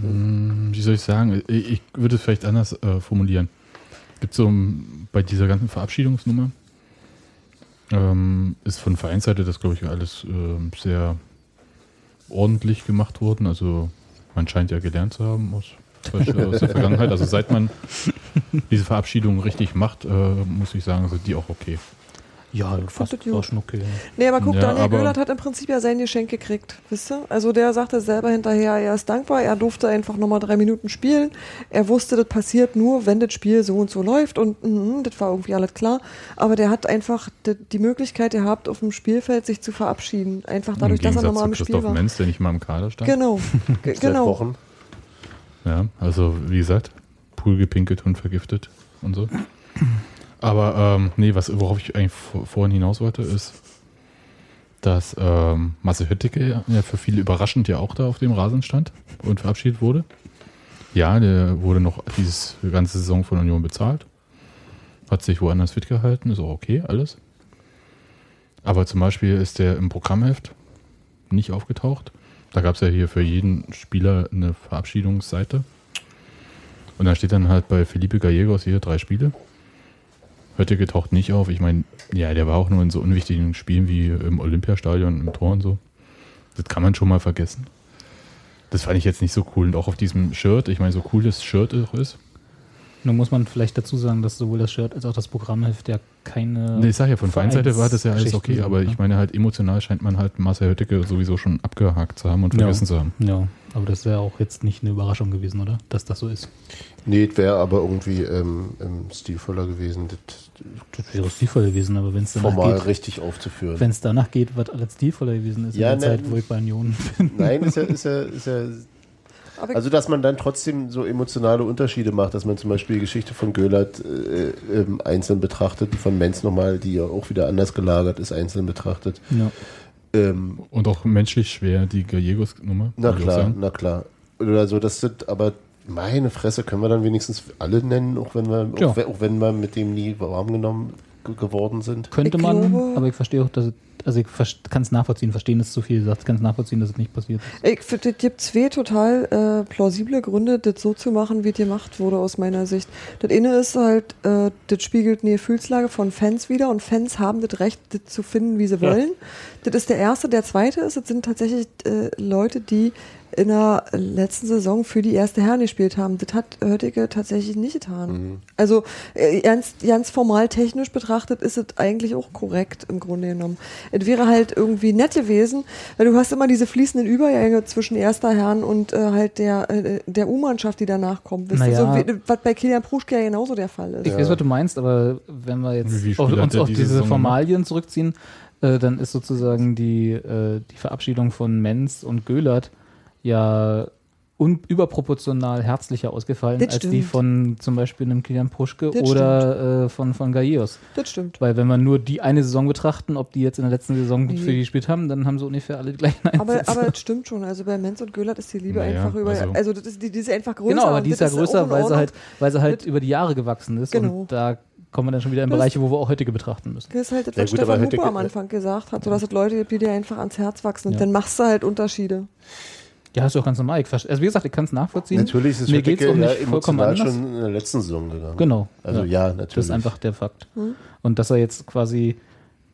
Hm, Wie soll ich sagen? Ich, ich würde es vielleicht anders äh, formulieren. Gibt so um, bei dieser ganzen Verabschiedungsnummer ähm, ist von Vereinsseite das, glaube ich, alles ähm, sehr ordentlich gemacht worden. Also man scheint ja gelernt zu haben aus, aus der Vergangenheit. Also seit man diese Verabschiedung richtig macht, äh, muss ich sagen, sind die auch okay. Ja, fast das war schon okay. Nee, aber guck, Ja, Daniel Göhlert hat im Prinzip ja sein Geschenk gekriegt, wisst ihr? Also der sagte selber hinterher, er ist dankbar, er durfte einfach nochmal drei Minuten spielen. Er wusste, das passiert nur, wenn das Spiel so und so läuft und mhm, das war irgendwie alles klar. Aber der hat einfach die, Möglichkeit gehabt, auf dem Spielfeld sich zu verabschieden. Einfach dadurch, dass er nochmal im Spiel Christoph war. Menz, der nicht mal im Kader stand. Genau, *laughs* genau. Wochen. Ja, also wie gesagt, Pool gepinkelt und vergiftet und so. Aber ähm, nee, was worauf ich eigentlich vor, vorhin hinaus wollte, ist, dass ähm, Marcel Höttike ja für viele überraschend ja auch da auf dem Rasen stand und verabschiedet wurde. Ja, der wurde noch dieses ganze Saison von Union bezahlt. Hat sich woanders fit gehalten, ist auch okay, alles. Aber zum Beispiel ist der im Programmheft nicht aufgetaucht. Da gab es ja hier für jeden Spieler eine Verabschiedungsseite. Und da steht dann halt bei Felipe Gallegos hier drei Spiele. Hötteke taucht nicht auf. Ich meine, ja, der war auch nur in so unwichtigen Spielen wie im Olympiastadion, im Tor und so. Das kann man schon mal vergessen. Das fand ich jetzt nicht so cool. Und auch auf diesem Shirt, ich meine, so cool das Shirt auch ist. Nun muss man vielleicht dazu sagen, dass sowohl das Shirt als auch das Programmheft ja keine. Nee, ich sag ja, von Vereinsseite war das ja alles okay, aber ich meine halt emotional scheint man halt Marcel Hötteke sowieso schon abgehakt zu haben und vergessen zu haben. Ja, aber das wäre auch jetzt nicht eine Überraschung gewesen, oder? Dass das so ist. Nee, es wäre aber irgendwie ähm, ähm, stilvoller gewesen, das, das Wäre stilvoller gewesen, aber wenn es danach formal geht. richtig aufzuführen. Wenn es danach geht, was alles stilvoller gewesen ist Ja, in der ne- Zeit, wo ich bei Union *laughs* bin. Nein, ist ja, ist ja, ist ja. Also, dass man dann trotzdem so emotionale Unterschiede macht, dass man zum Beispiel die Geschichte von Göllert äh, ähm, einzeln betrachtet, die von Menz nochmal, die ja auch wieder anders gelagert ist, einzeln betrachtet. Ja. Ähm, Und auch menschlich schwer, die Gallegos-Nummer. na klar, na klar. Oder so, das sind aber meine Fresse, können wir dann wenigstens alle nennen, auch wenn wir, Ja. auch, wenn- auch wenn wir mit dem nie warm genommen ge- geworden sind. Könnte man, aber ich verstehe auch, dass es, also ich kann es nachvollziehen, verstehen ist zu viel gesagt, kann es nachvollziehen, dass es nicht passiert ist. Ich finde, es gibt zwei total äh, plausible Gründe, das so zu machen, wie es gemacht wurde, aus meiner Sicht. Das eine ist halt, äh, das spiegelt eine Gefühlslage von Fans wieder und Fans haben das Recht, das zu finden, wie sie Ja. wollen. Das ist der erste. Der zweite ist, es sind tatsächlich äh, Leute, die in der letzten Saison für die erste Herren gespielt haben. Das hat Höttike tatsächlich nicht getan. Also äh, ganz, ganz formal technisch betrachtet ist es eigentlich auch korrekt im Grunde genommen. Es wäre halt irgendwie nett gewesen, weil du hast immer diese fließenden Übergänge zwischen erster Herren und äh, halt der, äh, der U-Mannschaft, die danach kommt. Naja. so, wie, was bei Kilian Pruschke ja genauso der Fall ist. Ich weiß, was du meinst, aber wenn wir jetzt auf, uns auf diese Saison Formalien zurückziehen, äh, dann ist sozusagen die, äh, die Verabschiedung von Menz und Göhlert ja un überproportional herzlicher ausgefallen Das als die stimmt. von zum Beispiel einem Kilian Puschke Das oder äh, von, von Gallegos. Das stimmt. Weil wenn wir nur die eine Saison betrachten, ob die jetzt in der letzten Saison Nee. für die gespielt haben, dann haben sie ungefähr alle die gleichen Aber, Einsätze. aber das stimmt schon. Also bei Menz und Göllert ist die Liebe Naja, einfach über. Also, also- das ist, die, die ist einfach größer. Genau, aber die ist ja größer, weil sie halt, weil sie halt über die Jahre gewachsen ist. Genau. Und da kommen wir dann schon wieder in Bereiche, wo wir auch heutige betrachten müssen. Das ist halt das, Ja, was gut, aber Stefan Huber am Anfang gesagt hat, so dass es Leute gibt, die dir einfach ans Herz wachsen. Und Ja. dann machst du halt Unterschiede. Ja, ist doch ganz normal. Also wie gesagt, ich kann es nachvollziehen. Natürlich ist es Mir geht's auch ja nicht vollkommen anders. schon in der letzten Saison gegangen. Genau. Also ja, natürlich. Das ist einfach der Fakt. Hm. Und dass er jetzt quasi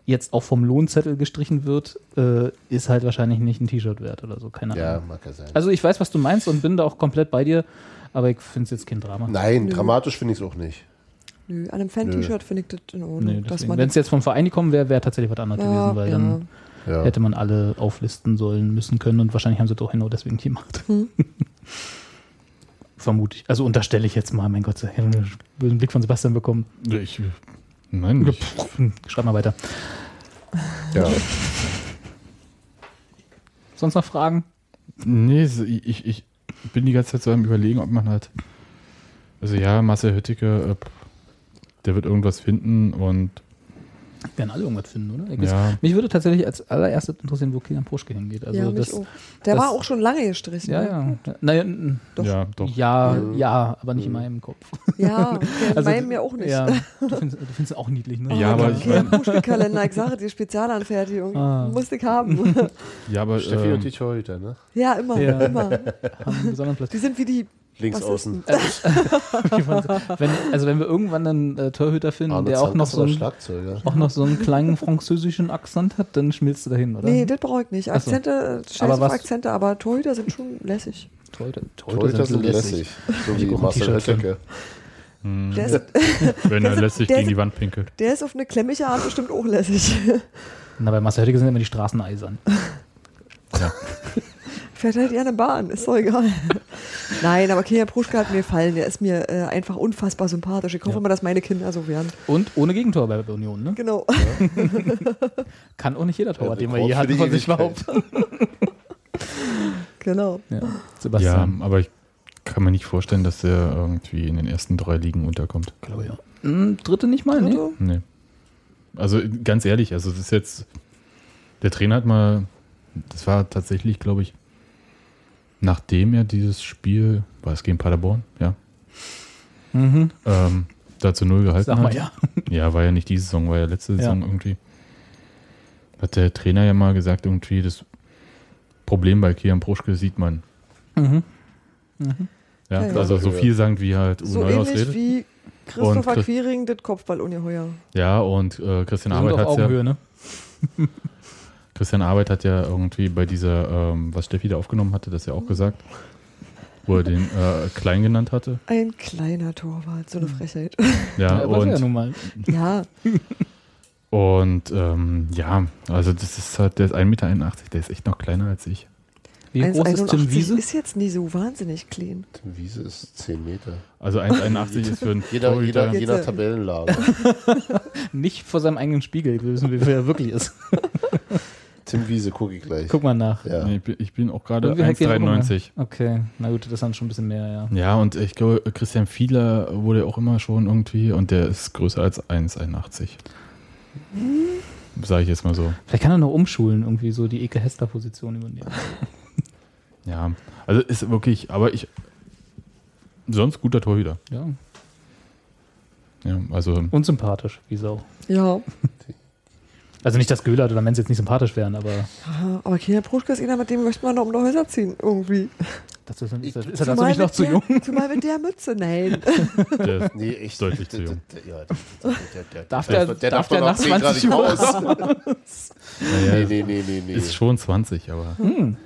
jetzt auch vom Lohnzettel gestrichen wird, äh, ist halt wahrscheinlich nicht ein T-Shirt wert oder so. Keine Ja, Ahnung. mag ja sein. Also ich weiß, was du meinst und bin da auch komplett bei dir, aber ich finde es jetzt kein Drama. Nein, Nö. dramatisch finde ich es auch nicht. Nö, an einem Fan-T-Shirt finde ich das in Ordnung. Wenn es jetzt vom Verein gekommen wäre, wäre tatsächlich was anderes Ja, gewesen, weil ja. dann Ja. hätte man alle auflisten sollen müssen können und wahrscheinlich haben sie auch genau deswegen gemacht. Hm. *laughs* Vermute ich. Also unterstelle ich jetzt mal, mein Gott, ich habe einen bösen Blick von Sebastian bekommen. Ich, nein, ich, *laughs* Schreib mal weiter. Ja. *laughs* Sonst noch Fragen? nee, ich, ich bin die ganze Zeit so am überlegen, ob man halt, also ja, Marcel Höttike, äh, der wird irgendwas finden und Werden alle irgendwas finden, oder? Ja. Mich würde tatsächlich als allererstes interessieren, wo Kilian Puschke hingeht. Also ja, mich das, auch. Der das- war auch schon lange gestrichen. Ja, ne? ja. Naja, n- Doch. ja, doch. ja, ja, aber nicht in meinem Kopf. Ja, *laughs* okay, in Also, meinem ja auch nicht. Ja, *laughs* du findest, du findest es auch niedlich, ne? Ja, aber ich mein- Puschke-Kalender, ich sage die Spezialanfertigung. Ah. Musste ich haben. Ja, aber Steffi ähm, und die Torhüter, ne? ja, immer, Ja. immer. Haben einen besonderen Platz. Die sind wie die. Links Was außen. *laughs* wenn, also wenn wir irgendwann einen äh, Torhüter finden, Arne der auch noch, so einen, auch noch so einen kleinen französischen Akzent hat, dann schmilzt du dahin, oder? Nee, das brauche ich nicht. Ach so. Akzente, scheiß auf Akzente, aber Torhüter sind schon lässig. Torhüter, Torhüter sind lässig. So Ich wie Marcel für. Hötteke. Der ist, *laughs* wenn er lässig der gegen ist- die Wand pinkelt. der ist auf eine klemmige Art bestimmt auch lässig. *laughs* Na, bei Marcel Höttike sind immer die Straßen eisern. Ja. Fährt halt gerne Bahn, ist doch egal. *laughs* Nein, aber Kilian Pruschke hat mir gefallen. Der ist mir äh, einfach unfassbar sympathisch. Ich hoffe Ja. mal, dass meine Kinder so werden. Und ohne Gegentor bei Union, ne? Genau. *laughs* Kann auch nicht jeder Torwart, Ja, den wir für hatten, von sich behaupten. genau. Ja. Ja, Sebastian. aber ich kann mir nicht vorstellen, dass der irgendwie in den ersten drei Ligen unterkommt. glaube ja. Hm, dritte nicht mal, ne? Dritte? Nee. Also ganz ehrlich, also das ist jetzt, der Trainer hat mal, das war tatsächlich, glaube ich, nachdem er dieses Spiel, war es gegen Paderborn, ja, Mhm. ähm, da zu null gehalten Sag mal hat. ja. *laughs* Ja, war ja nicht diese Saison, war ja letzte Ja. Saison irgendwie. Hat der Trainer ja mal gesagt, irgendwie, das Problem bei Kian Pruschke sieht man. Mhm. Mhm. Ja, Ja, ja. also so viel sagen wie halt Uwe So Neuhaus ähnlich redet. wie Christopher Chris- Quiring, das Kopfballungeheuer. Ja, und äh, Christian Arbeit hat ja. Ne? *laughs* Christian Arbeit hat ja irgendwie bei dieser, ähm, was Steffi da aufgenommen hatte, das ja auch gesagt, wo er den äh, klein genannt hatte. Ein kleiner Torwart, so eine Frechheit. Ja, Ja, und, ja nun mal. ja, und ähm, ja, also das ist halt, der ist 1,81 Meter, der ist echt noch kleiner als ich. Wie groß ist Tim 1,81 Wiese? ist jetzt nie so wahnsinnig clean. Die Wiese ist 10 Meter. Also 1,81 ist für einen Jeder, Torhüter- jeder, je nach Jetzt, äh, Tabellenlage. *laughs* Nicht vor seinem eigenen Spiegel wissen, wie viel er wirklich ist. Tim Wiese gucke ich gleich. Guck mal nach. Ja. Nee, ich bin- ich bin auch gerade Irgendwie hackt ihr auch immer. 1,93. Okay, na gut, das ist dann schon ein bisschen mehr, ja. Ja, und ich glaube, Christian Fiedler wurde auch immer schon irgendwie und der ist größer als 1,81. Sage ich jetzt mal so. Vielleicht kann er noch umschulen, irgendwie so die Eke Hester-Position übernehmen. *laughs* Ja, also ist wirklich, aber ich. Sonst guter Torhüter. Ja. Ja, also. Unsympathisch, wie Sau. Ja. *laughs* Also nicht, dass Göhler oder Menz jetzt nicht sympathisch wären, aber Ja, aber Kina Pruschke ist einer, mit dem möchte man noch um die Häuser ziehen, irgendwie. das ist, ist, ist er dazu nicht noch zu der, jung? Zumal mit der Mütze, nein. Der ist Nee, echt. deutlich zu jung. Darf der- der- darf doch der noch nach 10 Grad 20 nicht Uhr raus. Naja, Nee, nee, nee, nee, nee. Ist schon 20, aber. Hm.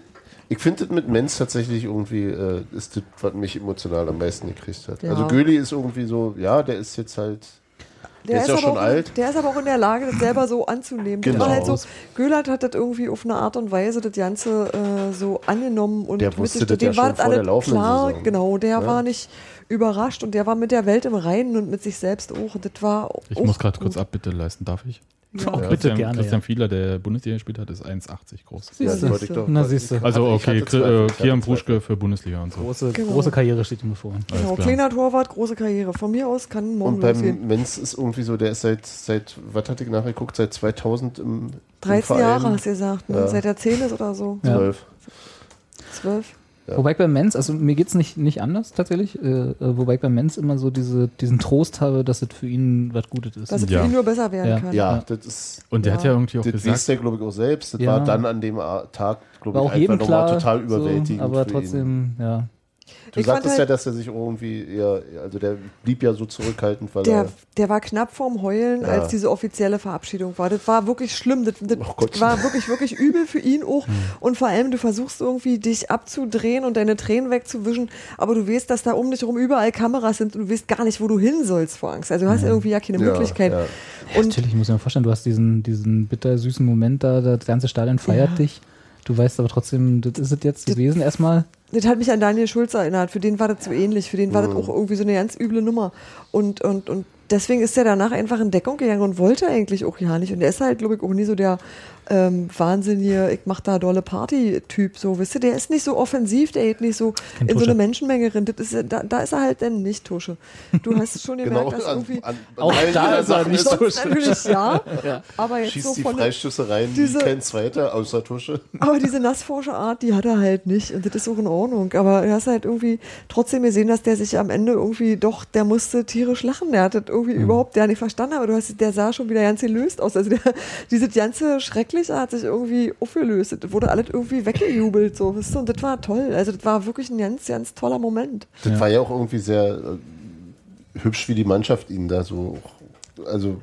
Ich finde das mit Menz tatsächlich irgendwie, äh, ist das, was mich emotional am meisten gekriegt hat. Ja. Also Göli ist irgendwie so, ja, der ist jetzt halt, der, ist ja aber schon auch, alt. Der ist aber auch in der Lage, das selber so anzunehmen. Genau. war halt so, Göhlert hat das irgendwie auf eine Art und Weise das Ganze äh, so angenommen und Der mit wusste sich- das dem ja war schon das vor der laufenden klar, Saison. genau, der Ja. war nicht überrascht und der war mit der Welt im Reinen und mit sich selbst auch. Das war Ich auch muss gerade kurz. Abbitte leisten, darf ich? Ja. Auch bitte Christian, gerne. Christian ja. Fiedler, der Bundesliga gespielt hat, ist 1,80 groß. Ja, Siehst du. Na, siehst du. Also ich okay, Zweifel, äh, Kian. Pruschke für Bundesliga und so. Große, Genau. große Karriere steht ihm bevor. Alles Genau, kleiner Torwart, große Karriere. Von mir aus kann morgen Und beim Menz ist irgendwie so, der ist seit, seit was hatte ich nachgeguckt, seit 2000 im, im 13 Verein. Jahre hast du gesagt, ne? Ja. seit er 10 ist oder so. Ja. 12. 12. Ja. Wobei ich bei Menz, also mir geht es nicht, nicht anders tatsächlich, äh, äh, wobei ich bei Menz immer so diese, diesen Trost habe, dass es für ihn was Gutes ist. Dass es Ja. für ihn nur besser werden Ja. kann. Ja, Ja. das ist. Und der Ja. hat ja irgendwie auch Das gesagt, weiß der, glaube ich, auch selbst. Das Ja. war dann an dem Tag, glaube ich, auch einfach nochmal klar, total so, überwältigend. aber für ihn. trotzdem, ja. Du Ich sagtest halt- ja, dass er sich irgendwie eher, also der blieb ja so zurückhaltend, weil Der, er. der war knapp vorm Heulen, Ja. als diese offizielle Verabschiedung war. Das war wirklich schlimm. Das, das Oh Gott. war wirklich, wirklich übel für ihn auch. Und vor allem, du versuchst irgendwie, dich abzudrehen und deine Tränen wegzuwischen, aber du weißt, dass da um dich herum überall Kameras sind und du weißt gar nicht, wo du hin sollst vor Angst. Also du hast irgendwie ja keine Ja, Möglichkeit. ja. Ja, Und natürlich, ich muss mir vorstellen, du hast diesen, diesen bittersüßen Moment da, das ganze Stadion feiert Ja. dich. Du weißt aber trotzdem, das ist es jetzt gewesen erstmal. Das hat mich an Daniel Schulz erinnert. Für den war das so ähnlich. Für den war das Mhm. auch irgendwie so eine ganz üble Nummer. Und, und, und deswegen ist er danach einfach in Deckung gegangen und wollte eigentlich auch ja nicht. Und er ist halt, glaube ich, auch nie so der ähm, wahnsinnige, ich mach da dolle Party-Typ. So, wisst ihr, der ist nicht so offensiv, der geht nicht so in so Tusche. eine Menschenmenge rein. Das ist, da, da ist er halt dann nicht Tusche. Du hast schon gemerkt, Genau, dass an, irgendwie. an, an Auch da ist er nicht ist er- Sonst natürlich *laughs* ja, Ja. aber jetzt Schießt so die von der, Freistöße rein, diese- wie kein zweiter, außer Tusche. Aber diese nassforsche Art, die hat er halt nicht. Und das ist auch in Ordnung. Aber du hast halt irgendwie trotzdem gesehen, dass der sich am Ende irgendwie doch, der musste tierisch lachen. Der hat das irgendwie Mhm. überhaupt der nicht verstanden. Aber du hast, der sah schon wieder ganz gelöst aus. Also der, dieses ganze Schreckliche hat sich irgendwie aufgelöst. Das wurde alles irgendwie weggejubelt. So, weißt du? Und das war toll. Also das war wirklich ein ganz, ganz toller Moment. Das Ja. war ja auch irgendwie sehr äh, hübsch, wie die Mannschaft ihn da so, also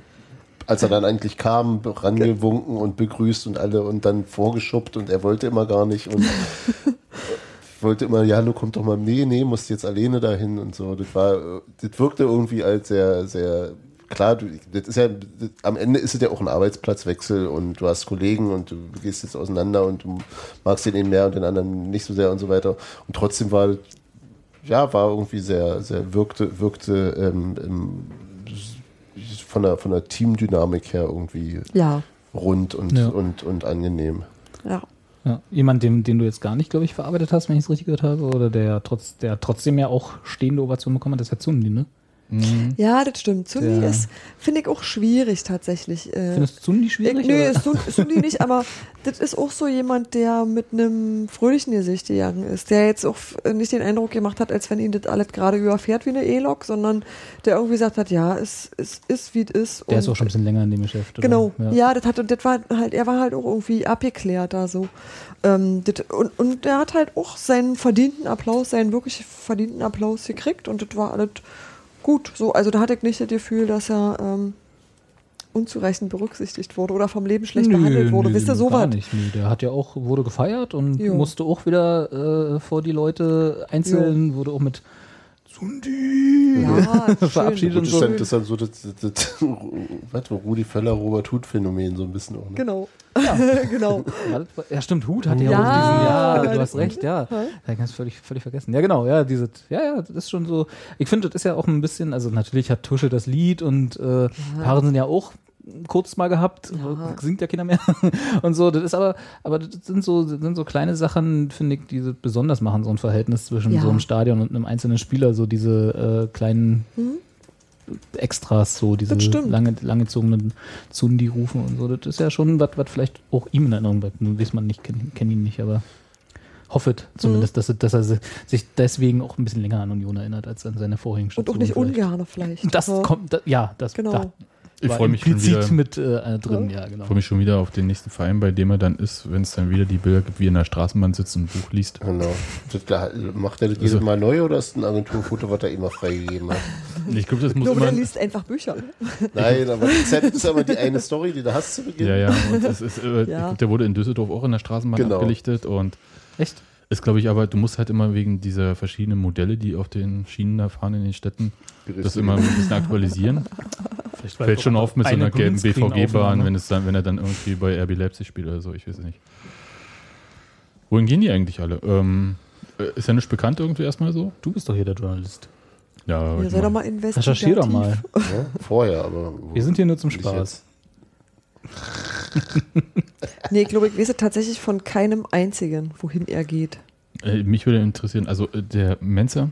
als er dann eigentlich kam, rangewunken und begrüßt und alle und dann vorgeschubbt und er wollte immer gar nicht und wollte immer, ja, du komm doch mal, nee, nee, musst jetzt alleine dahin und so. Das war, äh, das wirkte irgendwie als sehr, sehr klar, du, das ist ja, das, am Ende ist es ja auch ein Arbeitsplatzwechsel und du hast Kollegen und du gehst jetzt auseinander und du magst den einen mehr und den anderen nicht so sehr und so weiter. Und trotzdem war ja, war irgendwie sehr, sehr wirkte, wirkte ähm, im, von, der, von der Teamdynamik her irgendwie Ja, rund und, Ja. und, und angenehm. ja. Ja. Jemand, den, den du jetzt gar nicht, glaube ich, verarbeitet hast, wenn ich es richtig gehört habe, oder der, trotz, der trotzdem ja auch stehende Ovation bekommen hat, das ist ja Zundi, ne? Mhm. Ja, das stimmt. Zundi Der- ist, finde ich auch schwierig tatsächlich. Äh, Findest du Zundi schwierig? Ich, nö, ist Sun- Sundi nicht, *laughs* aber das ist auch so jemand, der mit einem fröhlichen Gesicht gegangen ist, der jetzt auch nicht den Eindruck gemacht hat, als wenn ihn das alles gerade überfährt wie eine E-Lok, sondern der irgendwie gesagt hat, ja, es, es ist, wie es ist. Der ist auch schon ein bisschen länger in dem Geschäft. oder? Genau, ja, das hat und das war halt, er war halt auch irgendwie abgeklärt da so. Ähm, das, und, und er hat halt auch seinen verdienten Applaus, seinen wirklich verdienten Applaus gekriegt und das war alles gut. So, also da hatte ich nicht das Gefühl, dass er ähm, unzureichend berücksichtigt wurde oder vom Leben schlecht behandelt wurde. Wisst ihr, so gar was? nicht. Nee, der hat ja auch, wurde gefeiert und Jo. musste auch wieder äh, vor die Leute einzeln, wurde auch mit Sundi Ja, *laughs* verabschiedet und das, so. ist dann, das ist dann so das, das, das *laughs* was, Rudi Völler, Robert Huth-Phänomen so ein bisschen auch. Ne? Genau. *laughs* genau. Ja, war- ja, stimmt, Hut hat ja, Ja. auch diesen, ja, du hast recht, ja. Da ganz völlig, völlig vergessen. Ja, genau, ja, diese, ja, ja, das ist schon so. Ich finde, das ist ja auch ein bisschen, also natürlich hat Tusche das Lied und äh, Paaren sind ja auch kurz mal gehabt, singt ja keiner mehr *laughs* und so. Das ist aber, aber das sind so, das sind so kleine Sachen, finde ich, die besonders machen, so ein Verhältnis zwischen Ja. so einem Stadion und einem einzelnen Spieler, so diese äh, kleinen Extras, so diese lange, langgezogenen Zundi-Rufe und so. Das ist ja schon was, was vielleicht auch ihm in Erinnerung bleibt. Nun weiß man nicht, kennt kenn ihn nicht, aber hoffet zumindest, Mhm. dass, er- dass er si- sich deswegen auch ein bisschen länger an Union erinnert als an seine vorigen Und auch Stationen nicht vielleicht. ungerne vielleicht. Das Ja. kommt, ja, das Genau. da Ich freue mich schon wieder. mit äh, drin, ja, genau. Ich freue mich schon wieder auf den nächsten Verein, bei dem er dann ist, wenn es dann wieder die Bilder gibt, wie er in der Straßenbahn sitzt und ein Buch liest. Genau. Das, da, macht er das jedes Also- Mal neu oder ist ein Agenturfoto, was er immer freigegeben hat? Ich glaube, das muss der immer. liest einfach Bücher. Nein, aber das ist, das ist aber die eine Story, die du hast zu Beginn. Ja, ja. Und es ist, äh, Ja. glaube, der wurde in Düsseldorf auch in der Straßenbahn Genau. abgelichtet und Echt? ist, glaube ich, aber du musst halt immer wegen dieser verschiedenen Modelle, die auf den Schienen da fahren in den Städten, das immer ein bisschen aktualisieren. *laughs* Vielleicht Fällt schon auf mit so eine einer gelben. BVG-Bahn, wenn, es dann, wenn er dann irgendwie bei RB Leipzig spielt oder so, ich weiß es nicht. Wohin gehen die eigentlich alle? Ähm, äh, ist ja nicht bekannt irgendwie erstmal so? Du bist doch hier der Journalist. Ja, Ja, sei doch mal investigativ. Recherchier doch mal. *laughs* Ja, vorher, aber. Wir sind hier nur zum Spaß. *laughs* Nee, ich glaube, ich weiß tatsächlich von keinem einzigen, wohin er geht. Äh, mich würde interessieren, also äh, der Menzer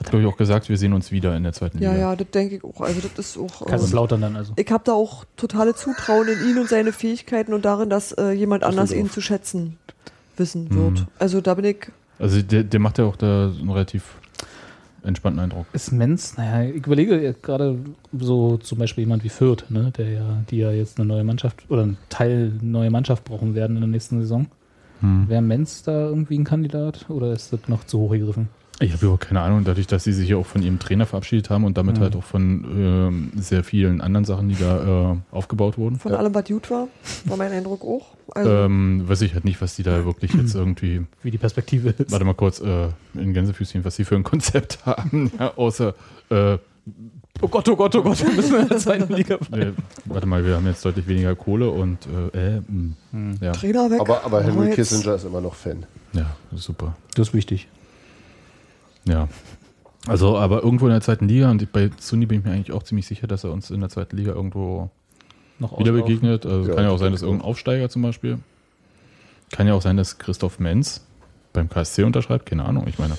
hat, glaube ich, auch gesagt, wir sehen uns wieder in der zweiten Ja, Liga. ja, das denke ich auch. Also, das ist auch. Kannst es ähm, lautern dann also. ich habe da auch totale Zutrauen in ihn und seine Fähigkeiten und darin, dass äh, jemand anders ihn zu schätzen wissen wird. Mhm. Also da bin ich. Also der, der macht ja auch da so einen relativ entspannten Eindruck. Ist Menz, naja, ich überlege gerade so zum Beispiel jemand wie Fürth, ne, der ja, die ja jetzt eine neue Mannschaft oder einen Teil neue Mannschaft brauchen werden in der nächsten Saison. Hm. Wäre Menz da irgendwie ein Kandidat oder ist das noch zu hoch gegriffen? Ich habe überhaupt keine Ahnung, dadurch, dass sie sich ja auch von ihrem Trainer verabschiedet haben und damit Mhm. halt auch von ähm, sehr vielen anderen Sachen, die da äh, aufgebaut wurden. Von allem, was gut war, war mein Eindruck auch. Also, Ähm, weiß ich halt nicht, was die da wirklich jetzt irgendwie. Wie die Perspektive ist. Warte mal kurz, äh, in Gänsefüßchen, was sie für ein Konzept *laughs* haben. Ja, außer, äh, Oh Gott, oh Gott, oh Gott, wir müssen in der zweiten *laughs* Liga äh, warte mal, wir haben jetzt deutlich weniger Kohle und äh, äh, mh, Hm. ja. Trainer weg. Aber, aber Henry Kissinger ist immer noch Fan. ja, das ist super. Das ist wichtig. Ja. Also, aber irgendwo in der zweiten Liga und bei Suni bin ich mir eigentlich auch ziemlich sicher, dass er uns in der zweiten Liga irgendwo Noch wieder auslaufen. begegnet. Also Ja, kann ja auch sein, dass ich irgendein Aufsteiger zum Beispiel. Kann ja auch sein, dass Christoph Menz beim KSC unterschreibt. Keine Ahnung, ich meine.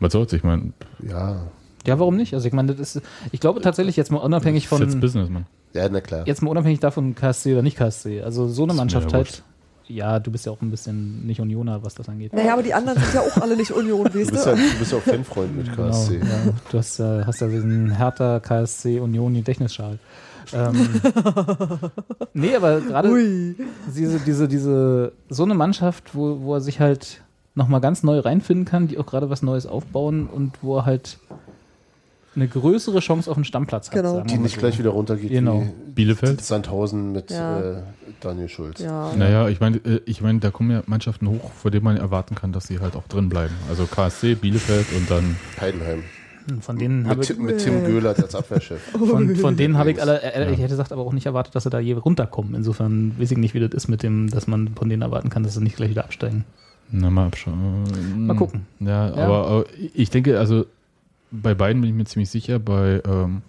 Was soll's? Ich meine, Ja, Ja, warum nicht? Also ich meine, das ist, ich glaube tatsächlich jetzt mal unabhängig das ist jetzt von, Business, Mann. ja, na klar. jetzt mal unabhängig davon, KSC oder nicht KSC. Also so eine Mannschaft halt. Ja, du bist ja auch ein bisschen nicht Unioner, was das angeht. naja, aber die anderen sind ja auch alle nicht Union, Du weißt bist ja, du? du bist ja auch Fanfreund mit Genau, KSC. ja. Du hast, äh, hast ja diesen Hertha KSC Union Gedächtnisschal. Ähm, *laughs* nee, aber gerade diese, diese, diese, so eine Mannschaft, wo, wo er sich halt nochmal ganz neu reinfinden kann, die auch gerade was Neues aufbauen und wo er halt eine größere Chance auf den Stammplatz hat. Genau. wir Die nicht so. gleich wieder runtergeht Genau. wie Bielefeld? Sandhausen mit Ja. äh, Daniel Schulz. Ja. Naja, ich meine, äh, ich meine, da kommen ja Mannschaften hoch, vor denen man erwarten kann, dass sie halt auch drin bleiben. Also KSC, Bielefeld und dann Heidenheim. Von denen habe Mit, ich, Tim- mit Tim Göhlert als Abwehrchef. *laughs* von, von denen habe ich alle, äh, ich hätte gesagt, aber auch nicht erwartet, dass sie da je runterkommen. Insofern weiß ich nicht, wie das ist mit dem, dass man von denen erwarten kann, dass sie nicht gleich wieder absteigen. Na, mal abschauen. Mal gucken. Ja, Ja. Aber, aber ich denke, also bei beiden bin ich mir ziemlich sicher. Bei, ähm,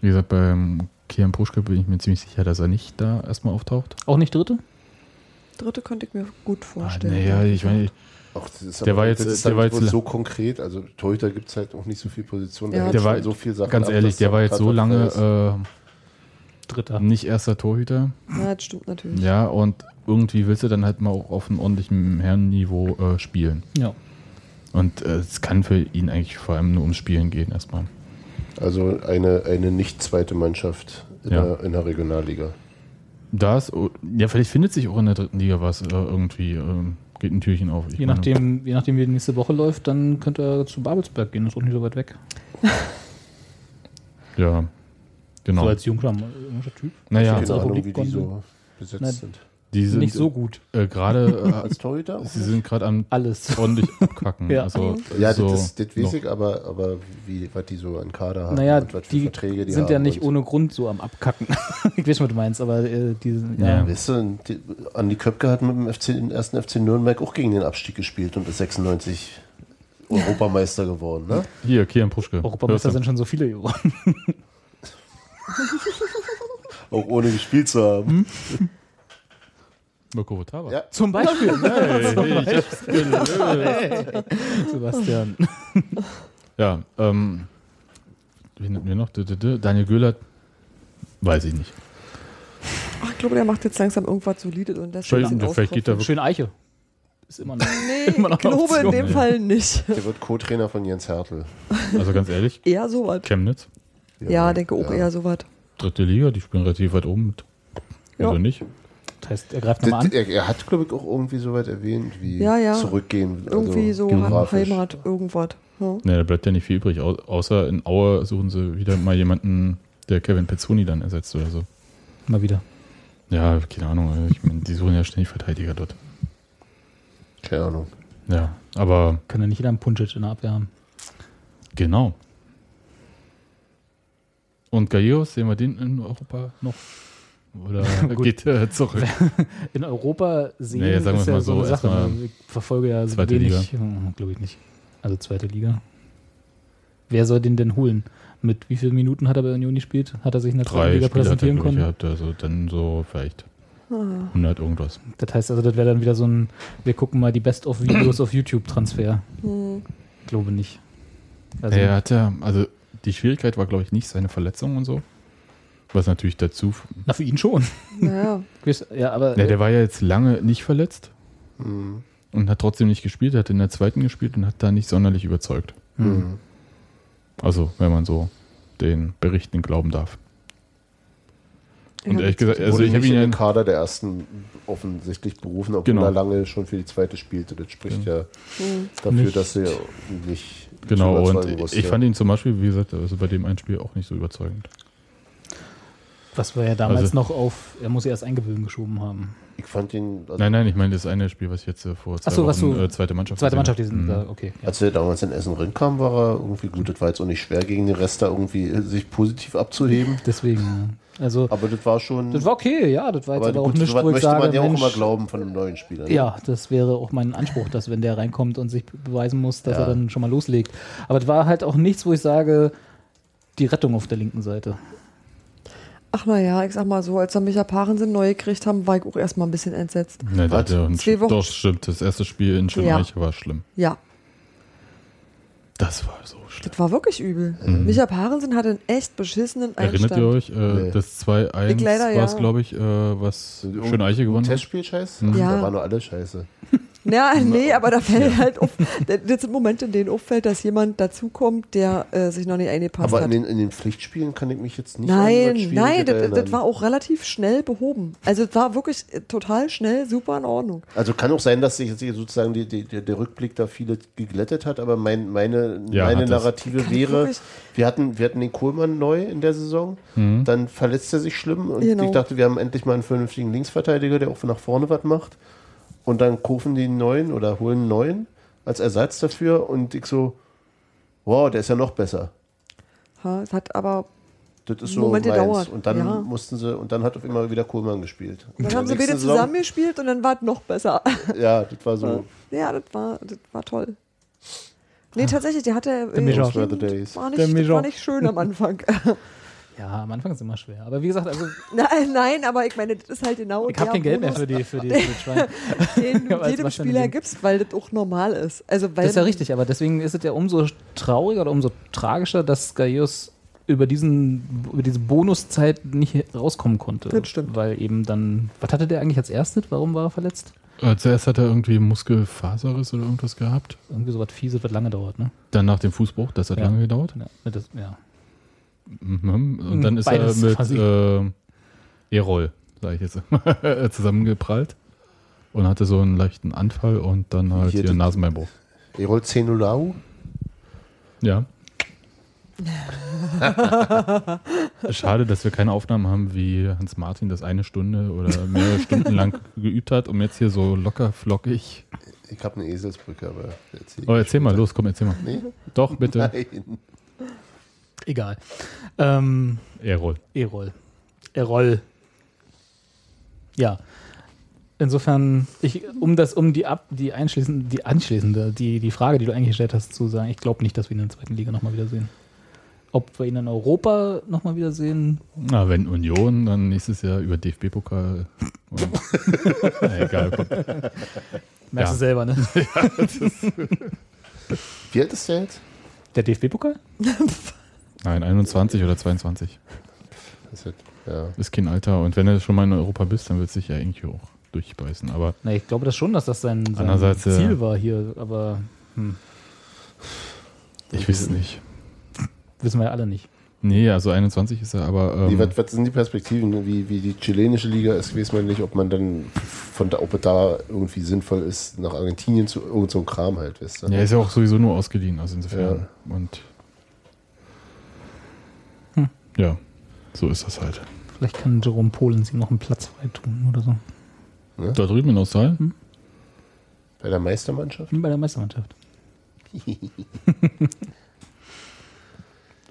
wie gesagt, beim Kian Puschke bin ich mir ziemlich sicher, dass er nicht da erstmal auftaucht. Auch nicht Dritte? dritte könnte ich mir gut Ah, vorstellen. naja, ich meine, Auch das ist Der aber- war jetzt- das ist der war jetzt so konkret. Also Torhüter gibt es halt auch nicht so viel Positionen. Ja, der war so viel Sachen ganz ab, ehrlich, der war jetzt so lange äh, Dritter. nicht erster Torhüter. Ja, das stimmt natürlich. Ja, und irgendwie willst du dann halt mal auch auf einem ordentlichen Herrenniveau äh, spielen. Ja. Und äh, es kann für ihn eigentlich vor allem nur ums Spielen gehen erstmal. Also eine, eine nicht zweite Mannschaft in, Ja. der, in der Regionalliga. Da ist, ja, vielleicht findet sich auch in der dritten Liga was äh, irgendwie, ähm, geht ein Türchen auf. Je meine, nachdem, je nachdem, wie die nächste Woche läuft, dann könnte er zu Babelsberg gehen. Das ist auch nicht so weit weg. Ja, genau. So als junger, junger Typ. Naja, Keine Ahnung, wie die so besetzt Na, sind. Die sind nicht so gut. Äh, gerade *laughs* Als Torhüter? äh, sie sind gerade am Alles. ordentlich *laughs* abkacken. Ja. Also, Ja, so das, das weiß ich, aber, aber wie, was die so an Kader haben Naja, und was für die Verträge die sind haben. ja nicht ohne Grund so am Abkacken. *laughs* ich weiß, was du meinst, aber äh, die sind, ja. Ja. Weißt du, die, Andi Köpke hat mit dem FC, den ersten FC Nürnberg auch gegen den Abstieg gespielt und ist 96 Europameister geworden. Ne? Hier, Kian Puschke. Europameister sind schon so viele geworden. Auch ohne gespielt zu haben. Mirko Votava. Ja. Zum Beispiel. *laughs* Hey, Zum Beispiel. *laughs* Sebastian. Ja, ähm, wen hatten wir noch? Daniel Göhlert, weiß ich nicht. Ach, ich glaube, der macht jetzt langsam irgendwas Solides und das Vielleicht- vielleicht geht wirklich- Schön Eiche. Ist immer noch. Nee, *laughs* immer noch ich glaube in Option. dem Fall nicht. Der wird Co-Trainer von Jens Hertel. Also ganz ehrlich, Eher sowas. Chemnitz, Ja, denke auch ja. eher sowas. dritte Liga, die spielen relativ weit oben mit. Also Ja. nicht? Das heißt, er greift nochmal an. er, er hat, glaube ich, auch irgendwie so weit erwähnt, wie Ja, ja. zurückgehen. Irgendwie so geografisch. Heimat, irgendwas. Ja. Ne, da bleibt ja nicht viel übrig, au außer in Aue suchen sie wieder mal jemanden, der Kevin Pezzoni dann ersetzt oder so. Mal wieder. Ja, keine Ahnung, ich meine, die suchen ja ständig Verteidiger dort. Keine Ahnung. Ja, aber Kann ja nicht jeder einen Punchit in der Abwehr haben. genau. Und Gallegos, sehen wir den in Europa noch? Oder *laughs* geht er zurück? *laughs* In Europa sehen Nee, sagen wir ist ja mal so eine Sache. ne? Ich verfolge ja so zweite wenig. Glaube ich nicht. Also zweite Liga. Wer soll den denn holen? Mit wie vielen Minuten hat er bei Union gespielt? Hat er sich in der zweiten Drei Liga Spiele hat er, präsentieren glaub ich, können? gehabt, also dann so vielleicht Ah. 100 irgendwas. Das heißt also, das wäre dann wieder so ein, wir gucken mal die Best-of-Videos auf YouTube-Transfer. Hm. Glaube nicht. Also, er hat ja, also die Schwierigkeit war, glaube ich, nicht seine Verletzung und so. Was natürlich dazu. na, für ihn schon. *laughs* Weiß- Ja, aber Ja, der war ja jetzt lange nicht verletzt Mhm. und hat trotzdem nicht gespielt. Er hat in der zweiten gespielt und hat da nicht sonderlich überzeugt. Mhm. Also, wenn man so den Berichten glauben darf. Und Ja. ehrlich gesagt, also Wurde ich habe ihn in ja den Kader der ersten offensichtlich berufen, obwohl Genau. er lange schon für die zweite spielte. Das spricht ja Hm. dafür, Nicht- dass er nicht Genau, und ich fand ihn zum Beispiel, wie gesagt, also bei dem einen Spiel auch nicht so überzeugend. Was wir ja damals Also- noch auf, er muss ja erst eingewöhnen geschoben haben. ich fand ihn, also, Nein, nein, ich meine das eine Spiel, was ich jetzt äh, vor zwei Ach so, was Wochen, du- äh, zweite Mannschaft Zweite Mannschaft, die sind Mhm. da, okay. Ja. als er damals in Essen rinkam, war er irgendwie gut. Das war jetzt auch nicht schwer, gegen den Rest da irgendwie äh, sich positiv abzuheben. *laughs* Deswegen, ja. also, Aber das war schon. das war okay, ja, das war jetzt aber aber, auch gut, nicht, wo ich möchte sage, man ja auch Mensch, immer glauben von einem neuen Spieler. ne? Ja, das wäre auch mein Anspruch, dass wenn der reinkommt und sich beweisen muss, dass Ja. er dann schon mal loslegt. Aber es war halt auch nichts, wo ich sage, die Rettung auf der linken Seite. Ach naja, ich sag mal so, als wir Micha Parensen neu gekriegt haben, war ich auch erstmal ein bisschen entsetzt. Ne, das Zwei Wochen- doch, stimmt. Das erste Spiel in Schönreich war schlimm. Ja, Das war so schlimm. das war wirklich übel. Mhm. Micha Parensen hatte einen echt beschissenen Einstand. Erinnert ihr euch? Äh, Nee. Das 2-1 Ich leider, war es, ja. glaube ich, äh, was Irgendein Schön Eiche gewonnen hat. Testspiel scheiße? Mhm. Ja. Da war nur alles scheiße. Ja, nee, aber da fällt halt auf. Das sind Momente, in denen auffällt, dass jemand dazukommt, der äh, sich noch nicht eingepasst Aber in hat. den, in den Pflichtspielen kann ich mich jetzt nicht Nein, nein, das, das war auch relativ schnell behoben. Also es war wirklich äh, total schnell, super in Ordnung. Also kann auch sein, dass sich jetzt hier sozusagen die, die, der, Rückblick da viele geglättet hat, aber mein, meine, Ja, meine hat. Narrative wäre, wir hatten, wir hatten den Kohlmann neu in der Saison, Mhm. dann verletzt er sich schlimm und Genau. ich dachte, wir haben endlich mal einen vernünftigen Linksverteidiger, der auch nach vorne was macht. Und dann kaufen die einen neuen oder holen einen neuen als Ersatz dafür und ich so, wow, der ist ja noch besser. Ha, es hat aber, Das ist so Moment meins. gedauert, Und dann ja. mussten sie, und dann hat auf immer wieder Kohlmann gespielt. Und dann haben sie der beide nächsten Saison- zusammengespielt und dann war es noch besser. *laughs* Ja, das war so. Ja, das war, das war toll. Nee, tatsächlich, der hatte. Der days. war, Der nicht, Mischer. war nicht schön am Anfang. *laughs* Ja, am Anfang ist es immer schwer. Aber wie gesagt, also *laughs* Nein, nein, aber ich meine, das ist halt genau ich habe kein Geld mehr für die, für die *laughs* den, *laughs* Switch. den du jedem Spieler gibst, weil das auch normal ist. Also, weil Das ist ja richtig, aber deswegen ist es ja umso trauriger oder umso tragischer, dass Gaius über, diesen, über diese Bonuszeit nicht rauskommen konnte. Das stimmt. Weil eben dann. Was hatte der eigentlich als erstes? Warum war er verletzt? Äh, zuerst hat er irgendwie Muskelfaserriss oder irgendwas gehabt. Irgendwie so was Fieses, was lange dauert, ne? Dann nach dem Fußbruch, das hat Ja. lange gedauert. Ja, das, ja. Mhm. Und dann ist Beides er mit äh, Erol, sage ich jetzt, *laughs* zusammengeprallt und hatte so einen leichten Anfall und dann halt Hier hier Nasenbeinbruch. Erol Zenulau? Ja. *laughs* Schade, dass wir keine Aufnahmen haben, wie Hans Martin das eine Stunde oder mehrere Stunden lang geübt hat, um jetzt hier so locker flockig. Ich habe eine Eselsbrücke, aber erzähl. Oh, erzähl mal, los, komm, erzähl mal. Nee? Doch, bitte. Nein. Egal. Ähm, Erol. Erol. Erol. Ja. Insofern, ich, um das, um die ab, die einschließende, die anschließende, die, die Frage, die du eigentlich gestellt hast, zu sagen, ich glaube nicht, dass wir ihn in der zweiten Liga nochmal wiedersehen. Ob wir ihn in Europa nochmal wiedersehen? Na, wenn Union, dann nächstes Jahr über DFB-Pokal. *laughs* Egal, komm. Merkst du selber, ne? *laughs* ja, Wie alt ist der jetzt? Der DFB-Pokal? *laughs* Nein, 21 oder 22. Das wird, ja. Ist kein Alter. Und wenn du schon mal in Europa bist, dann wird es sich ja irgendwie auch durchbeißen. Aber Na, ich glaube das schon, dass das sein, sein äh, Ziel war hier, aber hm, ich weiß es nicht. wissen wir ja alle nicht. Nee, also 21 ist er, aber. Ähm, Nee, was, was sind die Perspektiven? ne? Wie, wie die chilenische Liga ist, weiß man nicht, ob man dann von da, ob es da irgendwie sinnvoll ist, nach Argentinien zu irgend so einem Kram halt, weißt du? ja, ist ja auch sowieso nur ausgeliehen, also insofern. Und. Hm. Ja, so ist das halt. Vielleicht kann Jerome Polens ihm noch einen Platz frei tun oder so. Ne? Da drüben in Australien? Bei der Meistermannschaft? Bei der Meistermannschaft. *laughs*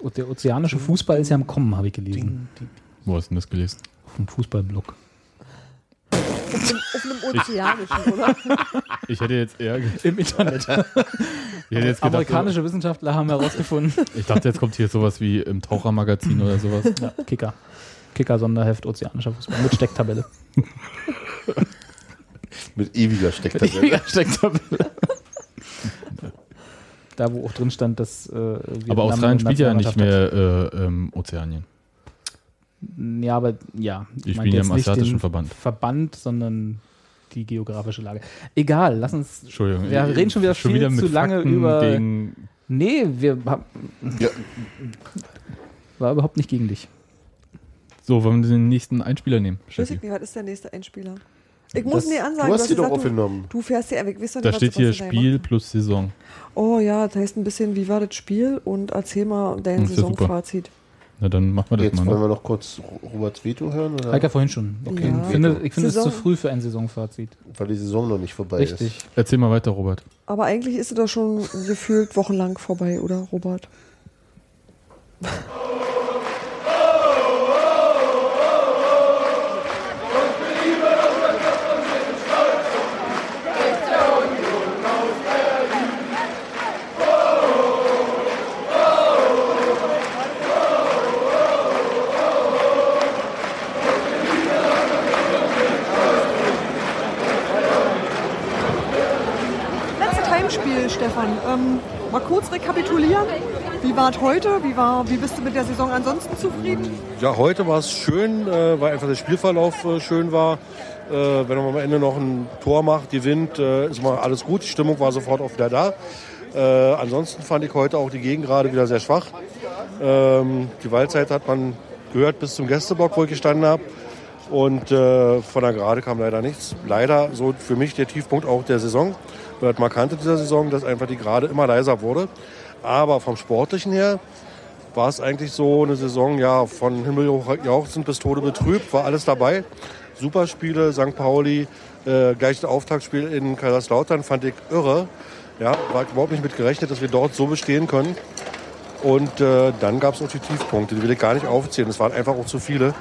Und der ozeanische Fußball ist ja im Kommen, habe ich gelesen. Wo hast du denn das gelesen? Auf dem Fußballblog. Auf einem, auf einem Ozeanischen, oder? Ich hätte jetzt eher. Im Internet. Ich hätte jetzt gedacht, Amerikanische Wissenschaftler haben herausgefunden. Ich dachte, jetzt kommt hier sowas wie im Tauchermagazin oder sowas. Ja, Kicker. Kicker-Sonderheft ozeanischer Fußball mit Stecktabelle. Mit ewiger Mit Stecktabelle. ewiger Stecktabelle. da, wo auch drin stand, dass. Äh, Aber Australien spielt ja nicht mehr äh, ähm, Ozeanien. Ja, aber ja. Ich meinte ja im nicht asiatischen den Verband. Verband, sondern die geografische Lage. Egal, lass uns. Entschuldigung. Wir reden schon wieder schon viel wieder mit zu lange Fakten über. Gegen, nee, wir haben. Ja. War überhaupt nicht gegen dich. so, wollen wir den nächsten Einspieler nehmen? Weiß ich nicht, was ist der nächste Einspieler? Ich Das- muss dir ansagen, du hast die doch gesagt, aufgenommen. Du, du fährst ja, ich weiß doch nicht, Da was- steht was hier Spiel plus Saison. Oh ja, das heißt ein bisschen, wie war das Spiel? Und erzähl mal dein Das. Saisonfazit. Na, dann machen wir das Jetzt mal. wollen Ne? wir noch kurz Roberts Veto hören, oder? Heike vorhin schon. Okay. Ja. Ich finde, ich finde es zu früh für ein Saisonfazit. Weil die Saison noch nicht vorbei Richtig. ist. Erzähl mal weiter, Robert. Aber eigentlich ist es doch schon gefühlt wochenlang vorbei, oder Robert? *laughs* Stefan. Ähm, mal kurz rekapitulieren. Wie war es heute? Wie, war, wie bist du mit der Saison ansonsten zufrieden? Ja, heute war es schön, äh, weil einfach der Spielverlauf äh, schön war. Äh, wenn man am Ende noch ein Tor macht, gewinnt, äh, ist mal alles gut. Die Stimmung war sofort auch wieder da. Äh, ansonsten fand ich heute auch die Gegend gerade wieder sehr schwach. Ähm, die Waldseite hat man gehört bis zum Gästeblock, wo ich gestanden habe. Und äh, von der Gerade kam leider nichts. Leider so für mich der Tiefpunkt auch der Saison. Wird markante dieser Saison, dass einfach die Gerade immer leiser wurde. Aber vom Sportlichen her war es eigentlich so eine Saison, ja, von Himmel jauchzend bis Tode betrübt, war alles dabei. Superspiele, St. Pauli, äh, gleich das Auftaktspiel in Kaiserslautern fand ich irre. Ja, war überhaupt nicht mit gerechnet, dass wir dort so bestehen können. Und äh, dann gab es auch die Tiefpunkte, die will ich gar nicht aufzählen. Es waren einfach auch zu viele.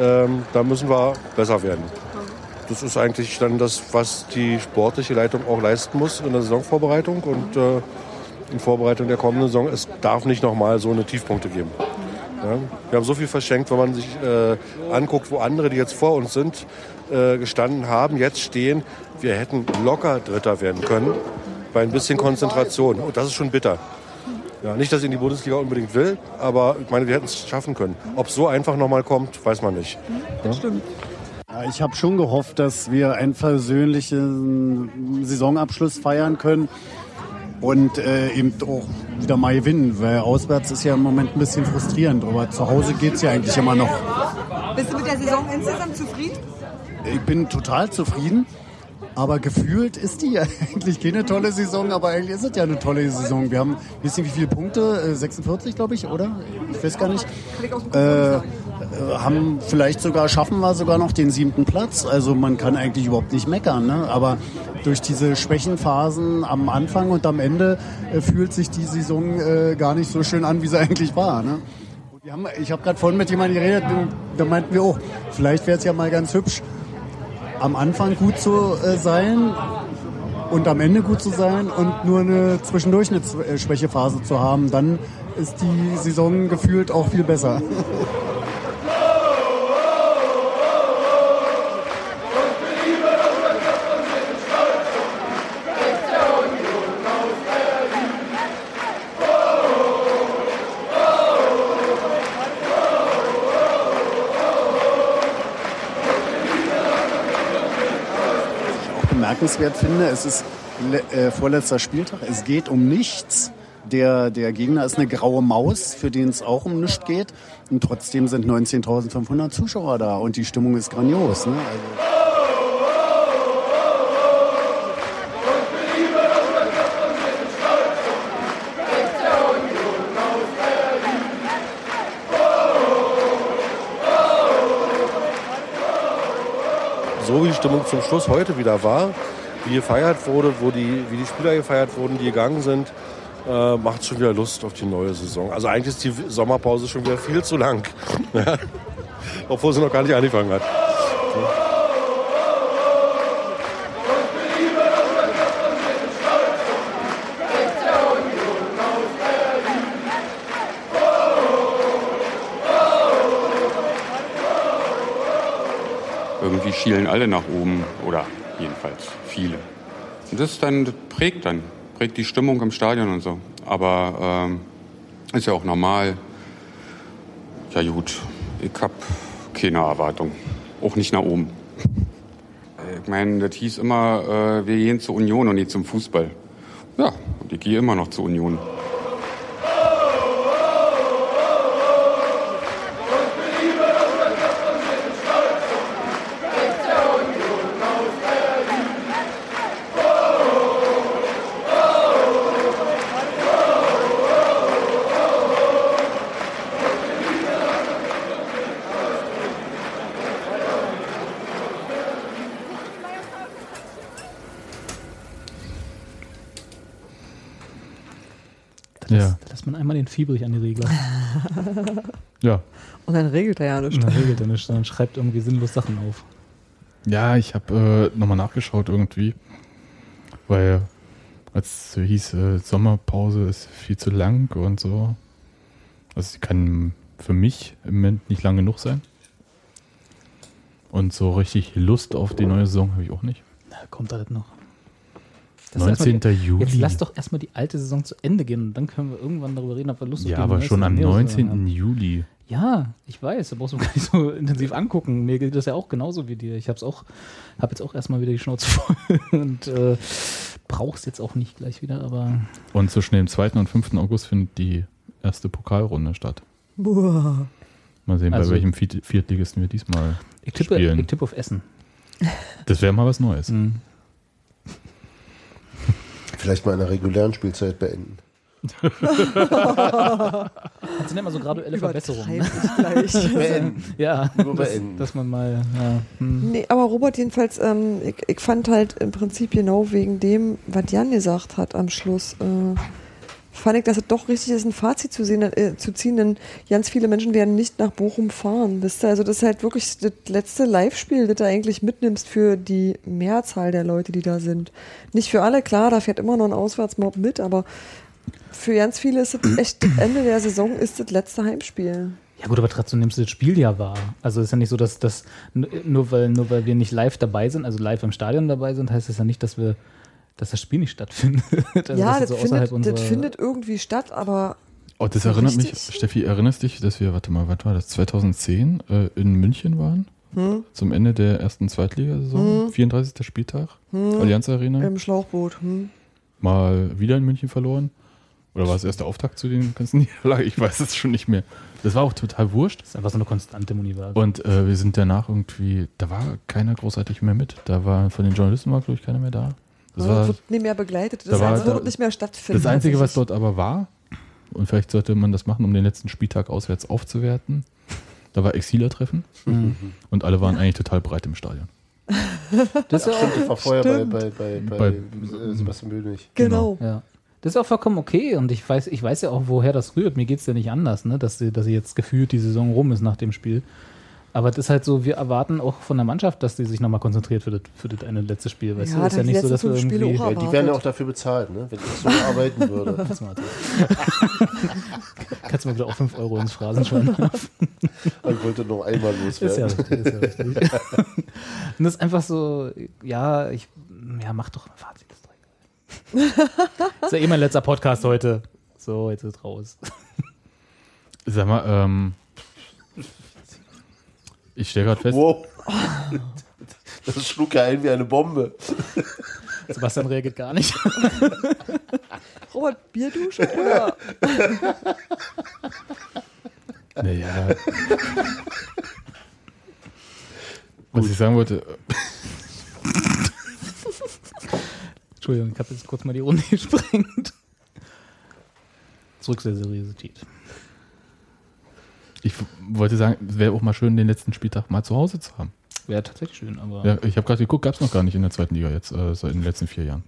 Ähm, da müssen wir besser werden. Das ist eigentlich dann das, was die sportliche Leitung auch leisten muss in der Saisonvorbereitung und äh, in Vorbereitung der kommenden Saison. Es darf nicht nochmal so eine Tiefpunkte geben. Ja? Wir haben so viel verschenkt, wenn man sich äh, anguckt, wo andere, die jetzt vor uns sind, äh, gestanden haben, jetzt stehen. Wir hätten locker Dritter werden können bei ein bisschen Konzentration. Und das ist schon bitter. Ja, nicht, dass ich in die Bundesliga unbedingt will, aber ich meine, wir hätten es schaffen können. Ob es so einfach nochmal kommt, weiß man nicht. Ja? Stimmt. Ja, ich habe schon gehofft, dass wir einen versöhnlichen Saisonabschluss feiern können und äh, eben auch wieder mal gewinnen, weil auswärts ist ja im Moment ein bisschen frustrierend, aber zu Hause geht es ja eigentlich immer noch. Bist du mit der Saison insgesamt zufrieden? Ich bin total zufrieden. Aber gefühlt ist die ja *laughs* eigentlich keine tolle Saison, aber eigentlich ist es ja eine tolle Saison. Wir haben, wisst ihr wie viele Punkte? Äh, 46, glaube ich, oder? Ich weiß gar nicht. Äh, haben vielleicht sogar, schaffen wir sogar noch den siebten Platz. Also man kann eigentlich überhaupt nicht meckern. Ne? Aber durch diese Schwächenphasen am Anfang und am Ende äh, fühlt sich die Saison äh, gar nicht so schön an, wie sie *laughs* eigentlich war. Ne? Haben, ich habe gerade vorhin mit jemandem geredet, da meinten wir auch, vielleicht wäre es ja mal ganz hübsch, am Anfang gut zu äh, sein und am Ende gut zu sein und nur eine zwischendurch eine äh, Schwächephase zu haben, dann ist die Saison gefühlt auch viel besser. auch bemerkenswert finde, es ist äh, vorletzter Spieltag, es geht um nichts. Der, der Gegner ist eine graue Maus, für den es auch um nichts geht. Und trotzdem sind 19.500 Zuschauer da und die Stimmung ist grandios. Ne? Also, so wie die Stimmung zum Schluss heute wieder war, wie gefeiert wurde, wo die, wie die Spieler gefeiert wurden, die gegangen sind, äh, macht schon wieder Lust auf die neue Saison. Also eigentlich ist die Sommerpause schon wieder viel zu lang. *laughs* Obwohl sie noch gar nicht angefangen hat. Irgendwie schielen alle nach oben oder jedenfalls viele. Und das dann das prägt dann, prägt die Stimmung im Stadion und so. Aber ähm, ist ja auch normal. Ja gut, ich hab keine Erwartung, auch nicht nach oben. Ich meine, das hieß immer, äh, wir gehen zur Union und nicht zum Fußball. Ja, und ich gehe immer noch zur Union. Ja. Lässt man einmal den Fiebrich an die Regler. *laughs* Ja. Und dann regelt er ja nichts. Und dann regelt er nicht, sondern schreibt irgendwie sinnlos Sachen auf. Ja, ich habe äh, nochmal nachgeschaut irgendwie, weil als es hieß, äh, Sommerpause ist viel zu lang und so. Also sie kann für mich im Moment nicht lang genug sein. Und so richtig Lust auf die neue Saison habe ich auch nicht. Na, kommt alles noch. 19. erstmal die- Juli. Jetzt lass doch erstmal die alte Saison zu Ende gehen und dann können wir irgendwann darüber reden, ob wir Lust auf Ja, aber schon am Saison 19. haben. Juli. Ja, ich weiß, da brauchst du *laughs* gar nicht so intensiv angucken. Mir geht das ja auch genauso wie dir. Ich hab's auch, hab jetzt auch erstmal wieder die Schnauze voll *laughs* und äh, brauch's jetzt auch nicht gleich wieder, aber Und zwischen dem 2. und 5. August findet die erste Pokalrunde statt. Boah. Mal sehen, Also- bei welchem Viert- Viertligisten wir diesmal ich tippe, spielen. ich tippe auf Essen. Das wäre mal was Neues. Mhm. Vielleicht mal in der regulären Spielzeit beenden. *laughs* Das sind immer so graduelle Verbesserungen. Ne? *laughs* Beenden. Ja, Nur dass, beenden. dass man mal. Ja, hm. Nee, aber Robert jedenfalls, ähm, ich, ich fand halt im Prinzip genau wegen dem, was Jan gesagt hat am Schluss, äh, fand ich, dass es doch richtig ist, ein Fazit zu, sehen, äh, zu ziehen, denn ganz viele Menschen werden nicht nach Bochum fahren. Wisst ihr? Also das ist halt wirklich das letzte Live-Spiel, das du eigentlich mitnimmst für die Mehrzahl der Leute, die da sind. Nicht für alle, klar, da fährt immer noch ein Auswärtsmob mit, aber für ganz viele ist es echt, das *clears throat* Ende der Saison ist das letzte Heimspiel. Ja gut, aber trotzdem nimmst du das Spiel ja wahr. Also es ist ja nicht so, dass das nur weil, nur weil wir nicht live dabei sind, also live im Stadion dabei sind, heißt das ja nicht, dass wir, dass das Spiel nicht stattfindet. *laughs* Also ja, ist das, so findet, das findet irgendwie statt, aber Oh, das So erinnert mich? Steffi, erinnerst dich, dass wir, warte mal, was war das, 2010 äh, in München waren? Hm. Zum Ende der ersten Zweitligasaison, Hm. 34. Spieltag, Hm. Allianz Arena, im Schlauchboot. Hm. mal wieder in München verloren. Oder war es erst der Auftakt zu den ganzen *laughs* Niederlagen? Ich weiß es schon nicht mehr. Das war auch total wurscht. Das ist einfach so eine Konstante im Universum. Und äh, wir sind danach irgendwie, da war keiner großartig mehr mit. Da war von den Journalisten war, glaube ich, keiner mehr da. Das Ja, war wird nicht mehr begleitet. da Das da- wird nicht mehr stattfinden. das Einzige, was dort aber war, und vielleicht sollte man das machen, um den letzten Spieltag auswärts aufzuwerten, da war Exiler-Treffen Mhm. und alle waren eigentlich total breit im Stadion. Das ist ja *laughs* Stimmt, das war vorher bei, Stimmt. bei, bei, bei, Bei- äh, Sebastian Böhnig. Genau. Ja. Das ist auch vollkommen okay und ich weiß, ich weiß ja auch, woher das rührt. Mir geht es ja nicht anders, ne? dass, sie, dass sie jetzt gefühlt die Saison rum ist nach dem Spiel. Aber das ist halt so, wir erwarten auch von der Mannschaft, dass die sich nochmal konzentriert für das, für das eine letzte Spiel. Weißt Ja, du, ist ja nicht so, dass wir irgendwie. Ja, die werden ja auch dafür bezahlt, ne? wenn ich so *laughs* arbeiten würde. *laughs* Kannst du mal wieder auch 5 Euro ins Phrasenschwein werfen? Ich wollte noch einmal Ist ja loswerden. richtig, ist ja richtig. *laughs* Und das ist einfach so, ja, ich, ja, mach doch ein Fazit. Egal. ist ja eh mein letzter Podcast heute. So, jetzt ist raus. Sag mal, ähm, ich stelle gerade fest, Wow. *laughs* Das schlug ja ein wie eine Bombe. *laughs* Sebastian reagiert gar nicht. *laughs* Robert, Bierdusche oder? naja. Was ich sagen wollte, Entschuldigung, ich habe jetzt kurz mal die Runde gesprengt. Zurück zur Seriosität. Ich wollte sagen, es wäre auch mal schön, den letzten Spieltag mal zu Hause zu haben. Wäre tatsächlich schön, aber. Ja, ich habe gerade geguckt, gab es noch gar nicht in der zweiten Liga jetzt, äh, seit in den letzten vier Jahren.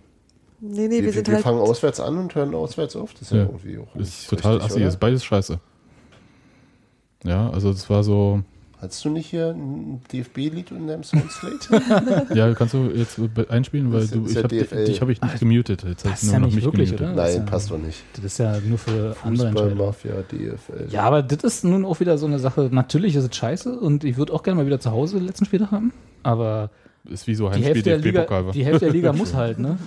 Nee, nee, wir, Wir, sind wir halt. fangen auswärts an und hören auswärts auf. Das ist ja, Ja. irgendwie auch Das ist total richtig, assi, oder? ist beides scheiße. Ja, also das war so, Hast du nicht hier ein DFB-Lied in deinem Soundslate? *laughs* ja, kannst du jetzt einspielen, weil du, ja ich habe DFL. dich, hab ich nicht gemutet. Jetzt Das hast ist du ja nur noch nicht mich wirklich, gemutet. oder? Nein, ja- passt doch nicht. Das ist ja nur für andere Fußball, Entscheidungen. Mafia, DFL. Ja, aber das ist nun auch wieder so eine Sache. Natürlich ist es scheiße und ich würde auch gerne mal wieder zu Hause den letzten Spieltag haben. Aber Ist wie so die Heimspiel Hälfte, der Liga, DFB-Pokal. die Hälfte der Liga *laughs* muss halt, ne?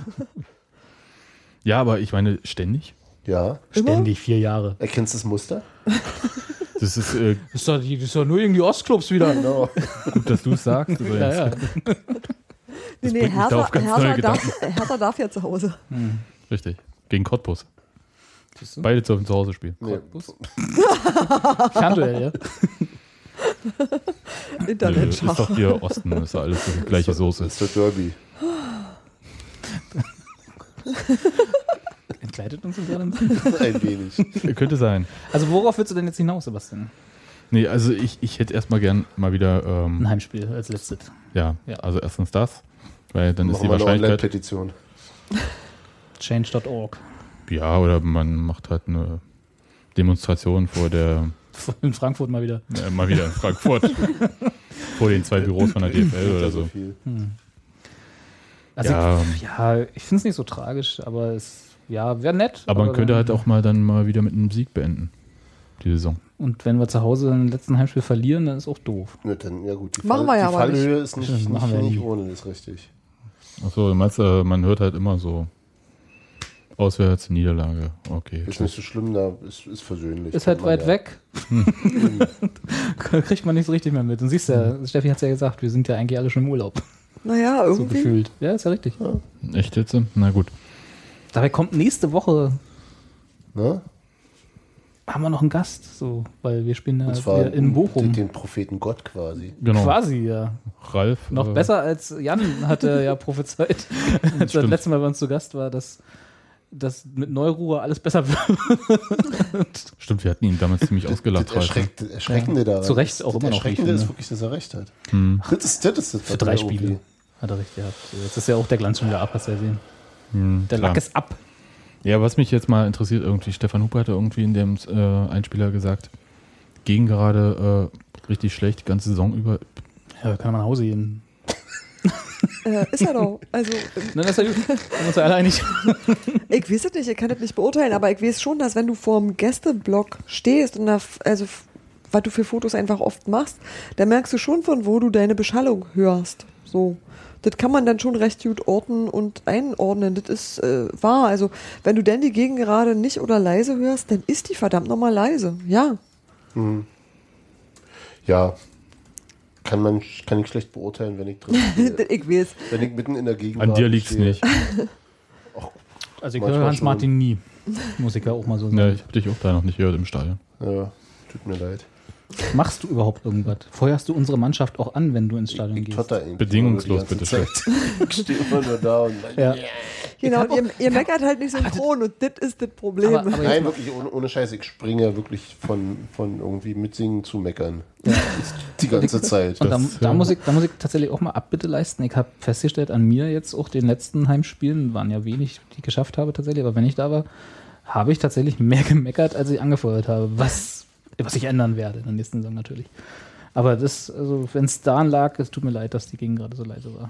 Ja, aber ich meine, ständig. Ja. Ständig, vier Jahre. Erkennst du das Muster? *laughs* Das ist äh, Das ist doch, die, das ist doch nur irgendwie Ostclubs wieder. Genau. gut, dass du es sagst. Ja, ja. *laughs* Nee, nee, bringt mich da Hertha, auf ganz neue Hertha, darf, Hertha darf ja zu Hause. Richtig. Gegen Cottbus. Beide dürfen zu Hause spielen. Nee. Fernduell, ja. *laughs* Internetschach. ist doch hier Osten, ist ja alles die gleiche Soße. Das ist der Derby. *laughs* Entkleidet uns das *laughs* gerade ein wenig. Könnte sein. Also worauf willst du denn jetzt hinaus, Sebastian? Nee, also ich, ich hätte erstmal gern mal wieder, ähm, Ein Heimspiel als letztes. ja, Ja. also erstens das, weil dann ist Machen die wir eine Wahrscheinlichkeit, Online-Petition. Change.org. ja, oder man macht halt eine Demonstration vor der, *laughs* In Frankfurt mal wieder. äh, mal wieder in Frankfurt, *laughs* vor den zwei Büros von der DFL oder so. viel. Also Ja. ich, ja, ich finde es nicht so tragisch, aber es ja, wäre nett. Aber man könnte dann- halt auch mal dann mal wieder mit einem Sieg beenden, die Saison. Und wenn wir zu Hause im letzten Heimspiel verlieren, dann ist auch doof. Ja, dann, ja gut, die, Machen Fall, wir ja die aber Fallhöhe ist nicht, Stimmt, nicht, wir nicht nie. ohne, das ist richtig. Achso, du meinst, äh, man hört halt immer so auswärts Niederlage. Okay. Ist nicht so schlimm, da ist, ist versöhnlich. Ist halt weit ja. weg. *laughs* Kriegt man nicht so richtig mehr mit. Und siehst ja, Steffi hat es ja gesagt, wir sind ja eigentlich alle schon im Urlaub. Naja, So irgendwie. gefühlt. Ja, ist ja richtig. Echt jetzt? Na gut. Dabei kommt nächste Woche, Ne? haben wir noch einen Gast, so, weil wir spielen ja Und zwar wieder in Bochum. Den, den Propheten Gott quasi. Genau. Quasi, ja. Ralf. Noch äh, besser als Jan hatte ja prophezeit, *laughs* als er das letzte Mal bei uns zu Gast war, dass, dass mit Neuruhe alles besser wird. *laughs* Stimmt, wir hatten ihn damals ziemlich ausgelacht. Das Erschreckt, Erschreckende Ja. daran. Zu Recht auch das immer noch, Erschreckende ist finde. wirklich, dass er recht hat. Hm. Das ist das, ist das Für drei er Spiele. Hat er recht gehabt. Jetzt ist ja auch der Glanz schon wieder ab, hast du ja gesehen. Hm, Der klar. Lack ist ab. Ja, was mich jetzt mal interessiert, irgendwie, Stefan Huber hatte irgendwie in dem äh, Einspieler gesagt, ging gerade äh, richtig schlecht, die ganze Saison über. Ja, kann er mal nach Hause gehen. Äh, ist ja doch. Also, *laughs* Nein, das ist ja gut. Sind wir uns ja alle einig. *laughs* ich weiß es nicht, ich kann das nicht beurteilen, aber ich weiß schon, dass wenn du vorm Gästeblock stehst und da, also was du für Fotos einfach oft machst, da merkst du schon, von wo du deine Beschallung hörst. So. Das kann man dann schon recht gut orten und einordnen. Das ist äh, wahr. Also, wenn du denn die Gegend gerade nicht oder leise hörst, dann ist die verdammt nochmal leise. Ja. Mhm. Ja. Kann man kann ich schlecht beurteilen, wenn ich drin *laughs* stehe. ich weiß. Wenn ich mitten in der Gegend An dir liegt's nicht. *laughs* Also ich höre Hans schon. Martin nie. Muss ich ja auch mal so sagen. Ja, ich habe dich auch da noch nicht gehört im Stadion. Ja, tut mir leid. Machst du überhaupt irgendwas? Feuerst du unsere Mannschaft auch an, wenn du ins Stadion gehst? Bedingungslos, bitte Zeit. *laughs* Ich stehe immer nur da und *laughs* Ja. Genau, hab und ihr, ihr meckert halt nicht synchron und das ist das Problem. Aber- aber- Nein, wirklich, ohne, ohne Scheiß, ich springe wirklich von, von irgendwie mitsingen zu meckern. *laughs* Die ganze Zeit. Und da, da, muss ich, da muss ich tatsächlich auch mal Abbitte leisten. Ich habe festgestellt, an mir jetzt auch den letzten Heimspielen, waren ja wenig, die ich geschafft habe tatsächlich, aber wenn ich da war, habe ich tatsächlich mehr gemeckert, als ich angefeuert habe. Was, was ich ändern werde in der nächsten Saison natürlich. Aber das, also wenn es daran lag, es tut mir leid, dass die Gegend gerade so leise war.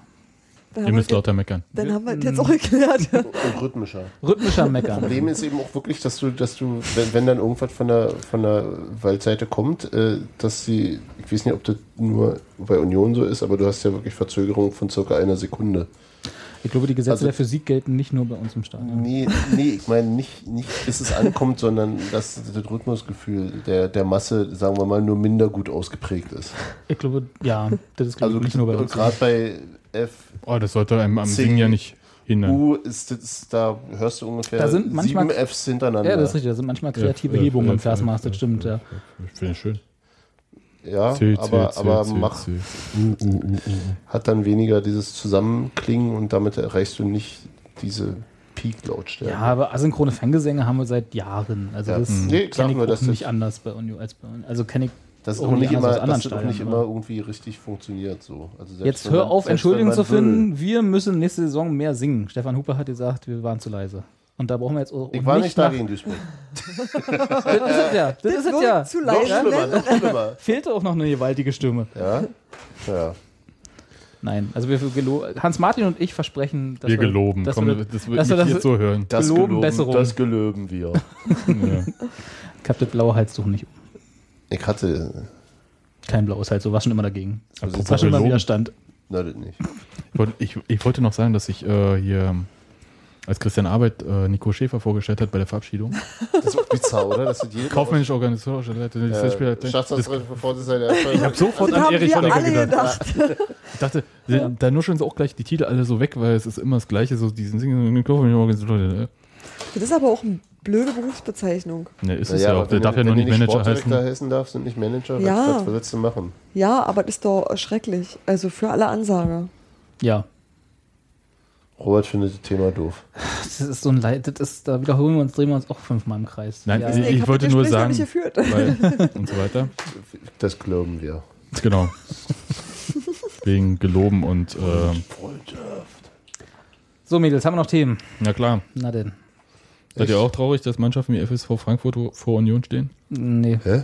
Dann Ihr haben müsst wir- lauter meckern. Dann haben wir das jetzt auch erklärt. Und *laughs* rhythmischer. Rhythmischer *laughs* Meckern. Problem ist eben auch wirklich, dass du, dass du, wenn, wenn dann irgendwas von der, von der Waldseite kommt, äh, dass sie, ich weiß nicht, ob das nur bei Union so ist, aber du hast ja wirklich Verzögerung von circa einer Sekunde. Ich glaube, die Gesetze Also- der Physik gelten nicht nur bei uns im Stadion. Nee, nee, ich meine nicht, nicht, bis es ankommt, sondern dass das Rhythmusgefühl der, der Masse, sagen wir mal, nur minder gut ausgeprägt ist. Ich glaube, ja, das ist glaube Also ich, nicht nur bei uns. gerade bei F, Oh, das sollte einem am C, Singen ja nicht hindern. U ist, das, da hörst du ungefähr Da sind manchmal- sieben Fs hintereinander. Ja, das ist richtig. Da sind manchmal kreative Ja, Hebungen ja, im Versmaß, das stimmt, ja. Finde ich schön. Ja, C, aber, C, aber C, mach, C. U, U, U, U. hat dann weniger dieses Zusammenklingen und damit erreichst du nicht diese Peak-Lautstärke. Ja, aber asynchrone Fangesänge haben wir seit Jahren. Also Ja. das Mhm. Nee, kenne ich das- nicht anders bei Union als bei uns. Also kenne ich das ist auch nicht, immer, das ist auch nicht immer irgendwie richtig funktioniert. So. Also Jetzt hör man- auf, Entschuldigung zu will. finden. Wir müssen nächste Saison mehr singen. Stefan Huber hat gesagt, wir waren zu leise. Und da brauchen wir jetzt auch Ich war nicht da gegen Duisburg. *laughs* Das ist es ja. Das, ist es ja. zu Noch leise. schlimmer, noch schlimmer. Fehlte auch noch eine gewaltige Stimme. Ja? Ja. Nein, also wir Hans Martin und ich versprechen, dass Wir geloben. dass Komm, wir, das wird dass wir das, jetzt so hören. Das Geloben, geloben, Besserung. das gelöben wir. Ja. *laughs* Ich hab das blaue Halstuch nicht. um. Ich hatte. Kein blaues Halstuch, war schon immer dagegen. Apropos War schon immer. Widerstand. Na, das nicht. Ich wollte- Ich, ich wollte noch sagen, dass ich äh, hier, als Christian Arbeit äh, Nico Schäfer vorgestellt hat bei der Verabschiedung. *laughs* Das ist auch bizarr, oder? Dass du jede Kaufmännisch organisatorische Leiter. äh, Das, Staatsratsrecht, bevor sie seine ich habe sofort Das an haben Erich wir Honecker alle gedacht. gedacht. Ich dachte, da nuscheln sie auch gleich die Titel alle so weg, weil es ist immer das Gleiche, so diesen Singen kaufmännischen Organisatoren. Das ist aber auch eine blöde Berufsbezeichnung. Ne, ist es ja aber auch. Der darf ja noch die nicht Manager Sportdirektor heißen. heißen darf, sind nicht Manager. Ja. Was, was willst du machen? Ja, aber das ist doch schrecklich. Also für alle Ansager. Ja. Robert findet das Thema doof. Das ist so ein Leid, das ist, da wiederholen wir uns, drehen wir uns auch fünfmal im Kreis. Nein, ja. ich, Ich hab wollte nur Gespräch sagen, nicht geführt. weil, *laughs* und so weiter. Das glauben wir. Genau. Wegen Geloben und, äh, So, Mädels, haben wir noch Themen? na klar. Na denn. Seid ihr auch traurig, dass Mannschaften wie FSV Frankfurt vor Union stehen? Nee. Hä?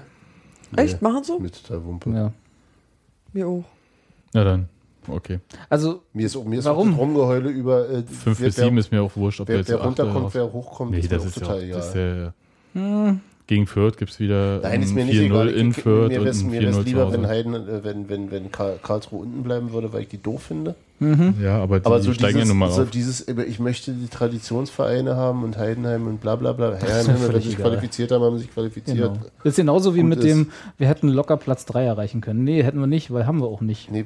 Echt? Machen so? Mit total Wumpe. Ja. Mir auch. Na dann, okay. Also, Mir ist, mir ist Warum? auch das Rumgeheule über äh, Fünf wer- bis wer- sieben ist mir auch wurscht, ob wer, jetzt wer runterkommt, wer hochkommt, Nee, ist das mir ist auch ja total auch, egal. das ist ja, hm, gegen Fürth gibt es wieder Nein, ist mir nicht egal. 4-0 in Ich- Fürth mir wäre 4-0 es lieber, wenn. Heiden, äh, wenn, wenn, wenn Karl, Karlsruhe unten bleiben würde, weil ich die doof finde. Ja, aber die Aber so steigen ja dieses, nun mal so auf. dieses, ich möchte die Traditionsvereine haben und Heidenheim und bla bla bla. Herren, ist mir wenn sich egal. qualifiziert haben, haben sie sich qualifiziert. genau. Das ist genauso wie Gut mit ist. dem, wir hätten locker Platz 3 erreichen können. Nee, hätten wir nicht, weil haben wir auch nicht. Nee,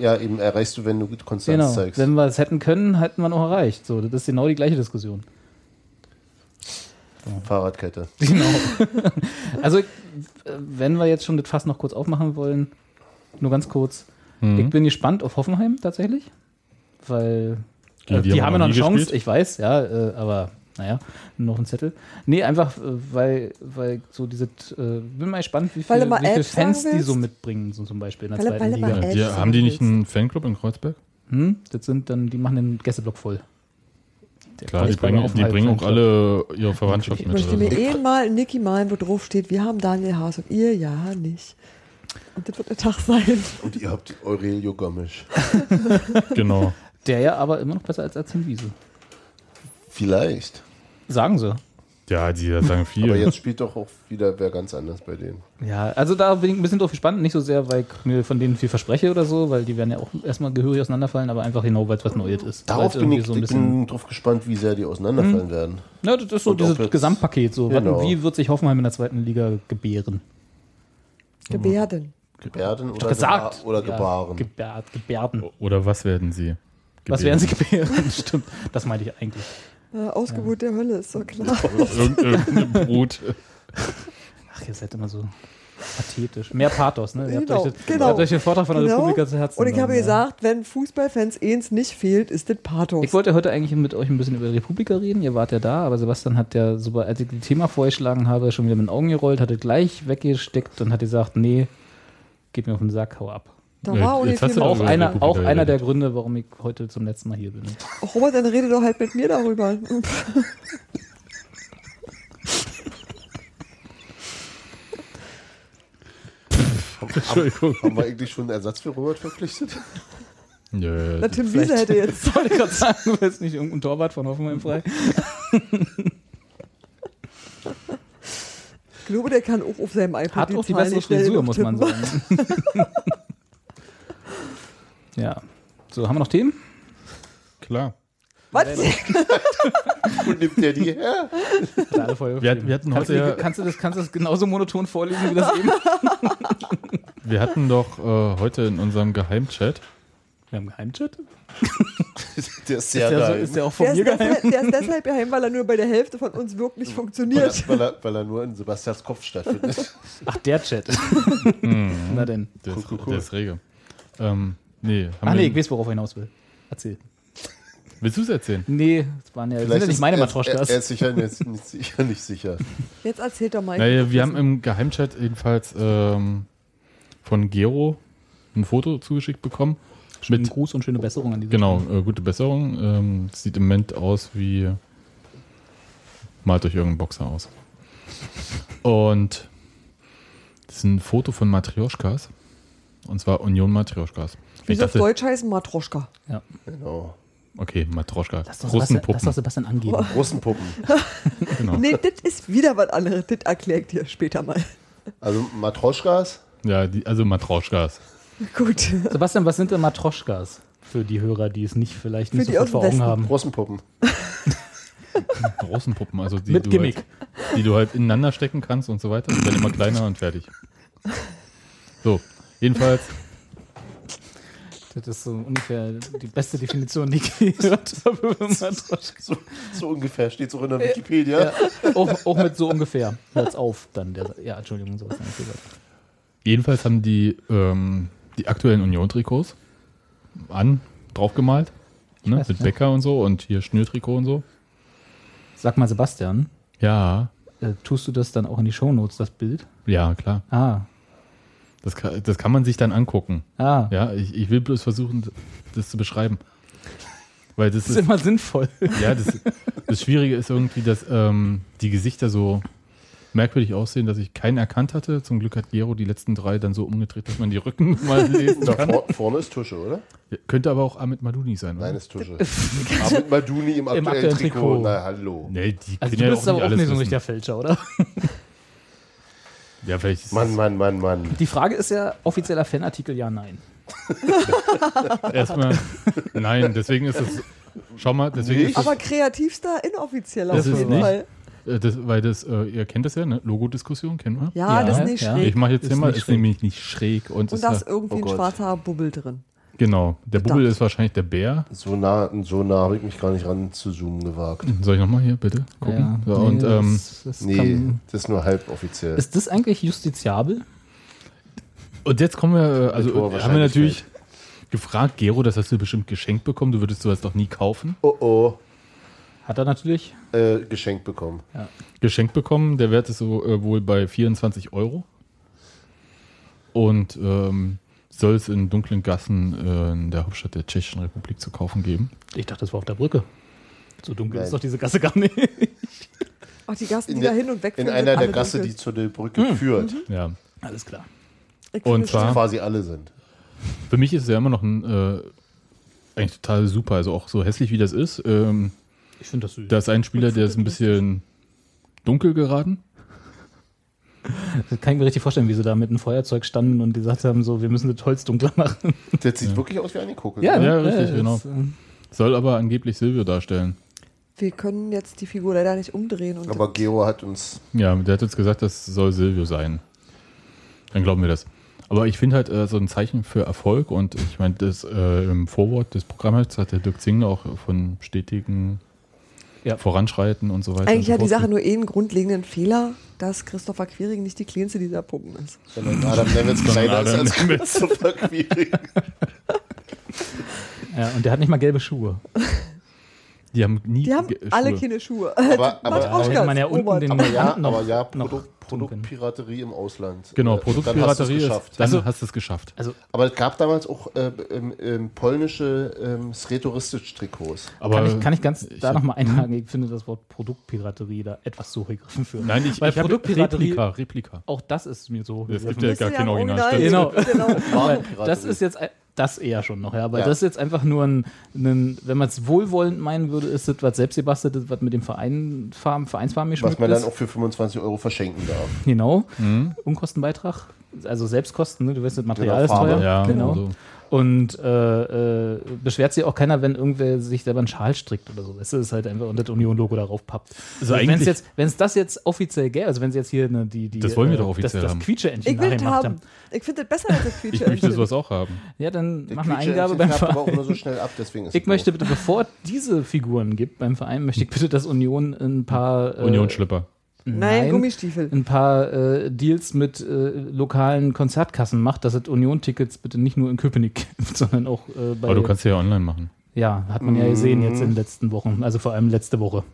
ja, eben erreichst du, wenn du Konstanz Genau. zeigst. Wenn wir es hätten können, hätten wir noch erreicht. So, das ist genau die gleiche Diskussion. Fahrradkette. *laughs* Genau. also, äh, wenn wir jetzt schon das Fass noch kurz aufmachen wollen, nur ganz kurz. Mhm. Ich bin gespannt auf Hoffenheim tatsächlich, weil Gegen äh, die die, haben ja noch noch eine Chance, gespielt. ich weiß, ja, äh, aber naja, noch ein Zettel. Nee, einfach, äh, weil, weil so diese, äh, bin mal gespannt, wie viele, wie viele Fans die so mitbringen, so zum Beispiel in der Weil- zweiten weil Liga. Ja, die, haben die nicht einen Fanclub in Kreuzberg? Hm? Das sind dann, die machen den Gästeblock voll. Der Klar, die bringen, die Aufenthalt- bringen auch alle ihre Verwandtschaft Ich mit. möchte oder mir so. eh mal Niki malen, wo drauf steht, wir haben Daniel Haas und ihr ja nicht. Und das wird der Tag sein. Und ihr habt Aurelio Gomisch. *laughs* Genau. Der ja aber immer noch besser als Erzin Wiese. Vielleicht. Sagen sie. Ja, die sagen viel. Aber jetzt spielt doch auch wieder wer ganz anders bei denen. Ja, also da bin ich ein bisschen drauf gespannt. Nicht so sehr, weil ich mir von denen viel verspreche oder so, weil die werden ja auch erstmal gehörig auseinanderfallen, aber einfach genau, weil es was Neues ist. Darauf bin ich, so ein ich bisschen. bin drauf gespannt, wie sehr die auseinanderfallen werden. Ja, das ist so Und dieses Gesamtpaket. So. Genau. Wie wird sich Hoffenheim in der zweiten Liga gebären? Gebärden. Gebärden oder, gesagt. Geba oder Ja, Gebaren. Gebärd, Gebärden. Oder was werden sie? Was werden sie gebären? *laughs* Stimmt. Das meinte ich eigentlich. Äh, Ausgeburt der Hölle, ist doch klar. Irgend- Irgendeine Brut. Ach, ihr seid immer so pathetisch. Mehr Pathos, ne? Ihr habt Genau, euch, das- genau. ihr habt euch den Vortrag von der Genau. Republika zu Herzen Und ich habe ja. gesagt, wenn Fußballfans eins nicht fehlt, ist das Pathos. Ich wollte heute eigentlich mit euch ein bisschen über die Republika reden. Ihr wart ja da, aber Sebastian hat ja, sobald als ich das Thema vorgeschlagen habe, schon wieder mit den Augen gerollt, hatte gleich weggesteckt und hat gesagt, nee, geht mir auf den Sack, hau ab. Da war auch nicht viel auch einer, auch einer der. Gründe, warum ich heute zum letzten Mal hier bin. Robert, dann rede doch halt mit mir darüber. *laughs* Entschuldigung. Haben wir eigentlich schon einen Ersatz für Robert verpflichtet? Nö. Na, Tim Wiese hätte jetzt. *laughs* Wollte ich gerade sagen, du bist nicht irgendein Torwart von Hoffenheim frei. Ich glaube, der kann auch auf seinem iPad Hat auch die Zahlen bessere Frisur, muss man sagen. *laughs* ja. So, haben wir noch Themen? Klar. Was? Wo nimmt der die her? Wir, hatten- wir hatten kannst, heute du, kannst, du das, kannst du das genauso monoton vorlesen wie das eben? *laughs* wir hatten doch äh, heute in unserem Geheimchat, Wir haben einen Geheimchat? *laughs* Der ist sehr Ist der, so, ist der auch von Der ist, mir geheim? deshalb, der ist deshalb geheim, weil er nur bei der Hälfte von uns wirklich weil, funktioniert. er, weil, er, weil er nur in Sebastians Kopf stattfindet. *laughs* Ach, der Chat. Na denn. der, Cool, ist, cool, cool. der ist rege. Ähm, nee, haben Ach wir, nee, ich weiß, worauf er hinaus will. Erzähl. Willst du es erzählen? Nee, das waren ja, das sind ja nicht meine er, er, Matroschkas. er ist sicher nicht, nicht, sicher, *laughs* nicht sicher. Jetzt erzählt doch mal. Naja, wir haben im Geheimchat jedenfalls ähm, von Gero ein Foto zugeschickt bekommen. Mit Mit, Gruß und schöne Besserung an diese genau, äh, gute Besserung. Ähm, sieht im Moment aus wie malt euch irgendein Boxer aus. Und das ist ein Foto von Matrioschkas. Und zwar Union Matrioschkas. Wie Ich sie auf Deutsch heißen, Matroschka. Ja. Genau. Okay, Matroschka. Lass doch, Sebastian, lass doch Russenpuppen. Sebastian angeben. Russenpuppen. *laughs* Genau. Nee, das ist wieder was anderes. Das erkläre ich dir später mal. Also Matroschkas. Ja, die, also Matroschkas. Gut. Sebastian, was sind denn Matroschkas? Für die Hörer, die es nicht vielleicht nicht Für aus dem vor Augen haben. Russenpuppen. *laughs* Russenpuppen, also die, Mit du Gimmick. Halt, die du halt ineinander stecken kannst und so weiter. Die werden immer kleiner und fertig. So, jedenfalls, Das ist so ungefähr die beste Definition, die ich gehört habe. So, so ungefähr steht es auch in der Wikipedia. Ja, auch, auch mit so ungefähr. Hört's auf, dann. Der, ja, Entschuldigung, sowas habe ich gesagt. jedenfalls haben die ähm, die aktuellen Union-Trikots an, draufgemalt. Ne, weiß, mit ja. Becker und so und hier Schnürtrikot und so. Sag mal, Sebastian, Ja, äh, tust du das dann auch in die Shownotes, das Bild? ja, klar. Ah, Das kann, das kann man sich dann angucken. ah. Ja, ich, ich will bloß versuchen, das zu beschreiben. Weil das Das ist ist, immer sinnvoll. ja, das, das Schwierige ist irgendwie, dass ähm, die Gesichter so merkwürdig aussehen, dass ich keinen erkannt hatte. Zum Glück hat Gero die letzten drei dann so umgedreht, dass man die Rücken *laughs* mal lesen Da kann. vor, vorne ist Tusche, oder? Ja, könnte aber auch Ahmed Maduni sein, oder? Nein, ist Tusche. *laughs* Ahmed Maduni im aktuellen, aktuellen Trikot. Trikot. Na, hallo. Nee, die Also du ja bist auch aber nicht auch nicht so ein richtiger Fälscher, oder? *laughs* Ja, vielleicht ist Mann, Mann, Mann, Mann. Die Frage ist ja, offizieller Fanartikel, ja, nein. *laughs* erstmal. Nein, deswegen ist es. Schau mal, deswegen Nicht? ist es, Aber kreativster, inoffizieller Das auf ist jeden nicht- Fall. äh, das, weil das, äh, ihr kennt das ja, ne? Logo-Diskussion kennen wir. Ja, Ja, das ist nicht ja. schräg. Ich mache jetzt Ist hier mal, ist nämlich nicht schräg und, Und da ist irgendwie oh ein Gott. schwarzer Bubbel drin. Genau. Der Bubbel ist wahrscheinlich der Bär. So nah, so nah habe ich mich gar nicht ran zu zoomen gewagt. Soll ich nochmal hier bitte gucken? So, und nee, ähm, das, das Nee, kann, das ist nur halb offiziell. ist das eigentlich justiziabel? Und jetzt kommen wir, also Tor haben wir natürlich gefragt, Gero, das hast du bestimmt geschenkt bekommen, du würdest sowas doch nie kaufen. oh oh, Hat er natürlich. äh, geschenkt bekommen. Geschenkt bekommen, der Wert ist so äh, wohl bei 24 Euro. Und ähm, soll es in dunklen Gassen äh, in der Hauptstadt der Tschechischen Republik zu kaufen geben. Ich dachte, das war auf der Brücke. So dunkel Nein. ist doch diese Gasse gar nicht. Ach, die Gassen, In, die da hin und weg in einer der Gasse, dunkel. die zu der Brücke führt. Ja. Alles klar. Und zwar- Quasi alle sind. Für mich ist es ja immer noch ein äh, eigentlich total super, also auch so hässlich wie das ist. Ähm, Ich finde das süß. da ist ein Spieler, der ist ein bisschen dunkel geraten? Das *laughs* kann ich mir richtig vorstellen, wie sie da mit einem Feuerzeug standen und gesagt haben, so, wir müssen das Holz dunkler machen. *laughs* Das sieht wirklich aus wie eine Kugel. Ja, Ja, ja, richtig, genau. äh, Soll aber angeblich Silvio darstellen. Wir können jetzt die Figur leider nicht umdrehen. Und Aber Geo hat uns. Ja, der hat uns gesagt, das soll Silvio sein. Dann glauben wir das. Aber ich finde halt äh, so ein Zeichen für Erfolg und ich meine, das äh, im Vorwort des Programms hat der Dirk Zingler auch von stetigen Ja. Voranschreiten und so weiter. Eigentlich und hat so die Sache nur eh einen grundlegenden Fehler, dass Christopher Quiring nicht die kleinste dieser Puppen ist. Sondern Adam Nemitz kleiner ist als. Christopher Quiring. ja, und der hat nicht mal gelbe Schuhe. *laughs* Die haben nie Die haben Ge- alle Schuhe. keine Schuhe. Aber- aber- *laughs* hätte man ja unten den Aber ja, aber ja, noch Produ tun können. Produktpiraterie im Ausland. Genau, Äh, dann hast Produktpiraterie ist, geschafft. dann Also- hast du es geschafft. Also, Aber es gab damals auch äh, ähm, ähm, polnische ähm, Sretoristisch-Trikots. Aber kann, ich, kann ich ganz ich da nochmal einhaken? Ich finde das Wort Produktpiraterie da etwas so gegriffen für. Nein, ich, Weil ich Produktpiraterie, Replika, Replika. auch das ist mir so Es gibt ja gar kein ein Original. Genau. *laughs* Genau. Aber das ist jetzt ein- das eher schon noch, ja. Aber Ja. das ist jetzt einfach nur ein, ein wenn man es wohlwollend meinen würde, ist das was selbstgebasteltes, was mit dem Verein, Farm, Vereinsfarben geschmückt Was man dann ist. auch für 25 Euro verschenken darf. Genau. Mhm. Unkostenbeitrag, also Selbstkosten, ne? du weißt, das Material ist Farbe. teuer. Ja, genau. so. Und äh, äh, beschwert sich auch keiner, wenn irgendwer sich selber einen Schal strickt oder so. Das ist halt einfach und das Union-Logo darauf pappt. Also wenn es jetzt, wenn es das jetzt offiziell gäbe, also wenn sie jetzt hier eine, die, die Das wollen wir äh, doch offiziell das, haben. das Quietsche-Entchen Ich will das nachgemacht haben. Ich finde das besser als das Quietsche. *laughs* Ich möchte sowas auch haben. Ja, dann Der mach eine Eingabe beim färbt aber auch Verein. nur so schnell ab, deswegen ist *laughs* Ich es möchte bitte, bevor es diese Figuren gibt beim Verein, möchte ich bitte, dass Union ein paar äh, Union-Schlipper. Nein, Gummistiefel. ein paar äh, Deals mit äh, lokalen Konzertkassen macht, dass es Union-Tickets bitte nicht nur in Köpenick gibt, *laughs* sondern auch äh, bei. Aber du kannst ja online machen. ja, hat man ja gesehen jetzt in den letzten Wochen, also vor allem letzte Woche.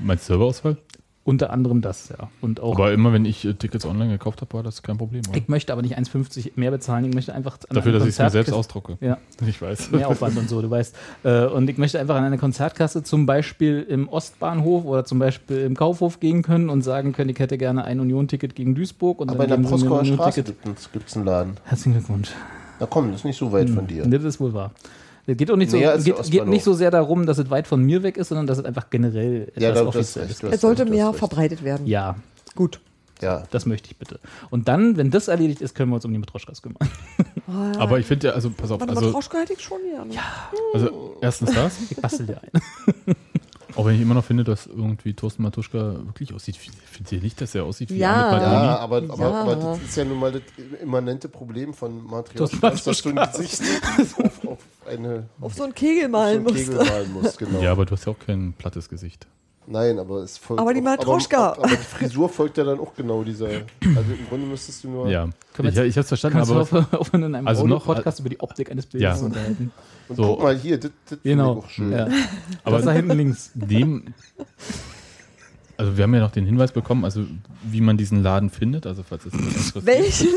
Meinst du Serverausfall? Unter anderem das, ja. Und auch. Aber immer wenn ich äh, Tickets online gekauft habe, war das kein Problem. Oder? ich möchte aber nicht 1,50 mehr bezahlen, ich möchte einfach an Dafür, dass ich es mir selbst ausdrucke. Ja. *laughs* Ich weiß. mehr Aufwand und so, du weißt. Äh, Und ich möchte einfach an eine Konzertkasse zum Beispiel im Ostbahnhof oder zum Beispiel im Kaufhof gehen können und sagen können, ich hätte gerne ein Union-Ticket gegen Duisburg und Aber in der Proskauer Straße gibt es einen Laden. Herzlichen Glückwunsch. Na komm, das ist nicht so weit von dir. Das ist wohl wahr. Es geht auch nicht so, geht, geht nicht so sehr darum, dass es weit von mir weg ist, sondern dass es einfach generell etwas Ja, das offiziell ist Es sollte mehr verbreitet werden. Ja, Gut. Ja. das möchte ich bitte. Und dann, wenn das erledigt ist, können wir uns um die Matroschkas kümmern. Aber ich finde ja, also pass auf, Warte, also, Matroschka hätte ich schon gerne. also erstens das, Ich bastel dir ein. Auch wenn ich immer noch finde, dass irgendwie Thorsten Matuschka wirklich aussieht. Ich finde nicht, dass er aussieht wie Ja. Maloni. Ja, aber, aber, Ja. aber das ist ja nun mal das immanente Problem von Matrioschka, dass du ein Gesicht *laughs* auf, auf, eine, Auf so einen Kegel auf malen so einen musst. Kegel malen musst. Genau. Ja, aber du hast ja auch kein plattes Gesicht. Nein, aber es folgt. Aber die Matroschka. Aber, aber die Frisur folgt ja dann auch genau dieser. Also im Grunde müsstest du nur. Ja, ich, ich habe es verstanden, Kannst du aber auf, auf in einem Also noch- Podcast über die Optik eines Bildes Ja. unterhalten? Und So. guck mal hier, das, das finde Genau. ich auch schön. Ja. Aber- Aber das da hinten links. dem. Also wir haben ja noch den Hinweis bekommen, also wie man diesen Laden findet, also falls es interessiert. Welchen?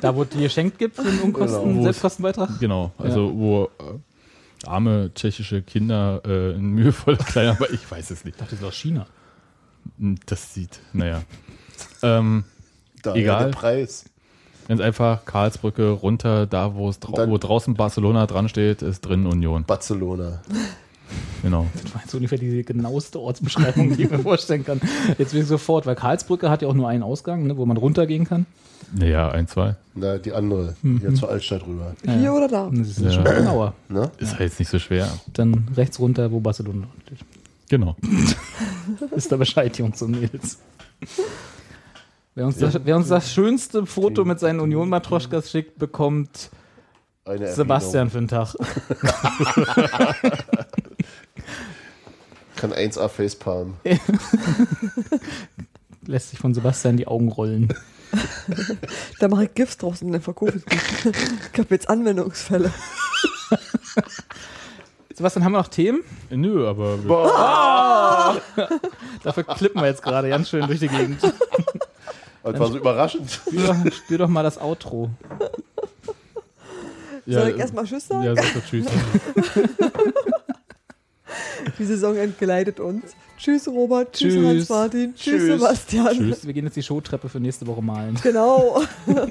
Da, wo es die geschenkt gibt für einen Unkosten, Genau. Selbstkostenbeitrag. Genau, also wo äh, arme tschechische Kinder äh, in mühevoller Kleidung, aber ich weiß es nicht. Ich dachte, das ist aus China. Das sieht, naja. Ähm, Daher Egal. der Preis. ganz einfach, Karlsbrücke runter, da wo es wo draußen Barcelona dran steht, ist drin Union. Barcelona. Genau. Das war jetzt ungefähr die genaueste Ortsbeschreibung, die ich mir vorstellen kann. Jetzt will ich sofort, weil Karlsbrücke hat ja auch nur einen Ausgang, ne, wo man runtergehen kann. Naja, ein, zwei. Na, die andere, Mhm. hier zur Altstadt rüber. Hier oder da? Das ist Ja. schon genauer. Ne? Ist ja jetzt nicht so schwer. Dann rechts runter, wo Barcelona steht. Genau. *laughs* Ist da Bescheid, Jungs und Mädels. Wer uns, das, wer uns das schönste Foto mit seinen Union-Matroschkas schickt, bekommt Eine Sebastian für den Tag. *laughs* Kann 1A Facepalm. *laughs* Lässt sich von Sebastian die Augen rollen. *laughs* Da mache ich GIFs draus und dann verkaufe ich. Ich habe jetzt Anwendungsfälle. *laughs* Sebastian, haben wir noch Themen? Nö, aber Dafür klippen wir jetzt gerade ganz schön durch die Gegend. Das war so überraschend. Spiel doch, spiel doch mal das Outro. Soll ich erstmal Tschüss sagen? Ja, sag doch Tschüss. Die Saison entgleitet uns. Tschüss, Robert. Tschüss, Tschüss. Hans-Martin. Tschüss, Tschüss. Sebastian. Tschüss. Wir gehen jetzt die Showtreppe für nächste Woche malen. Genau. *laughs*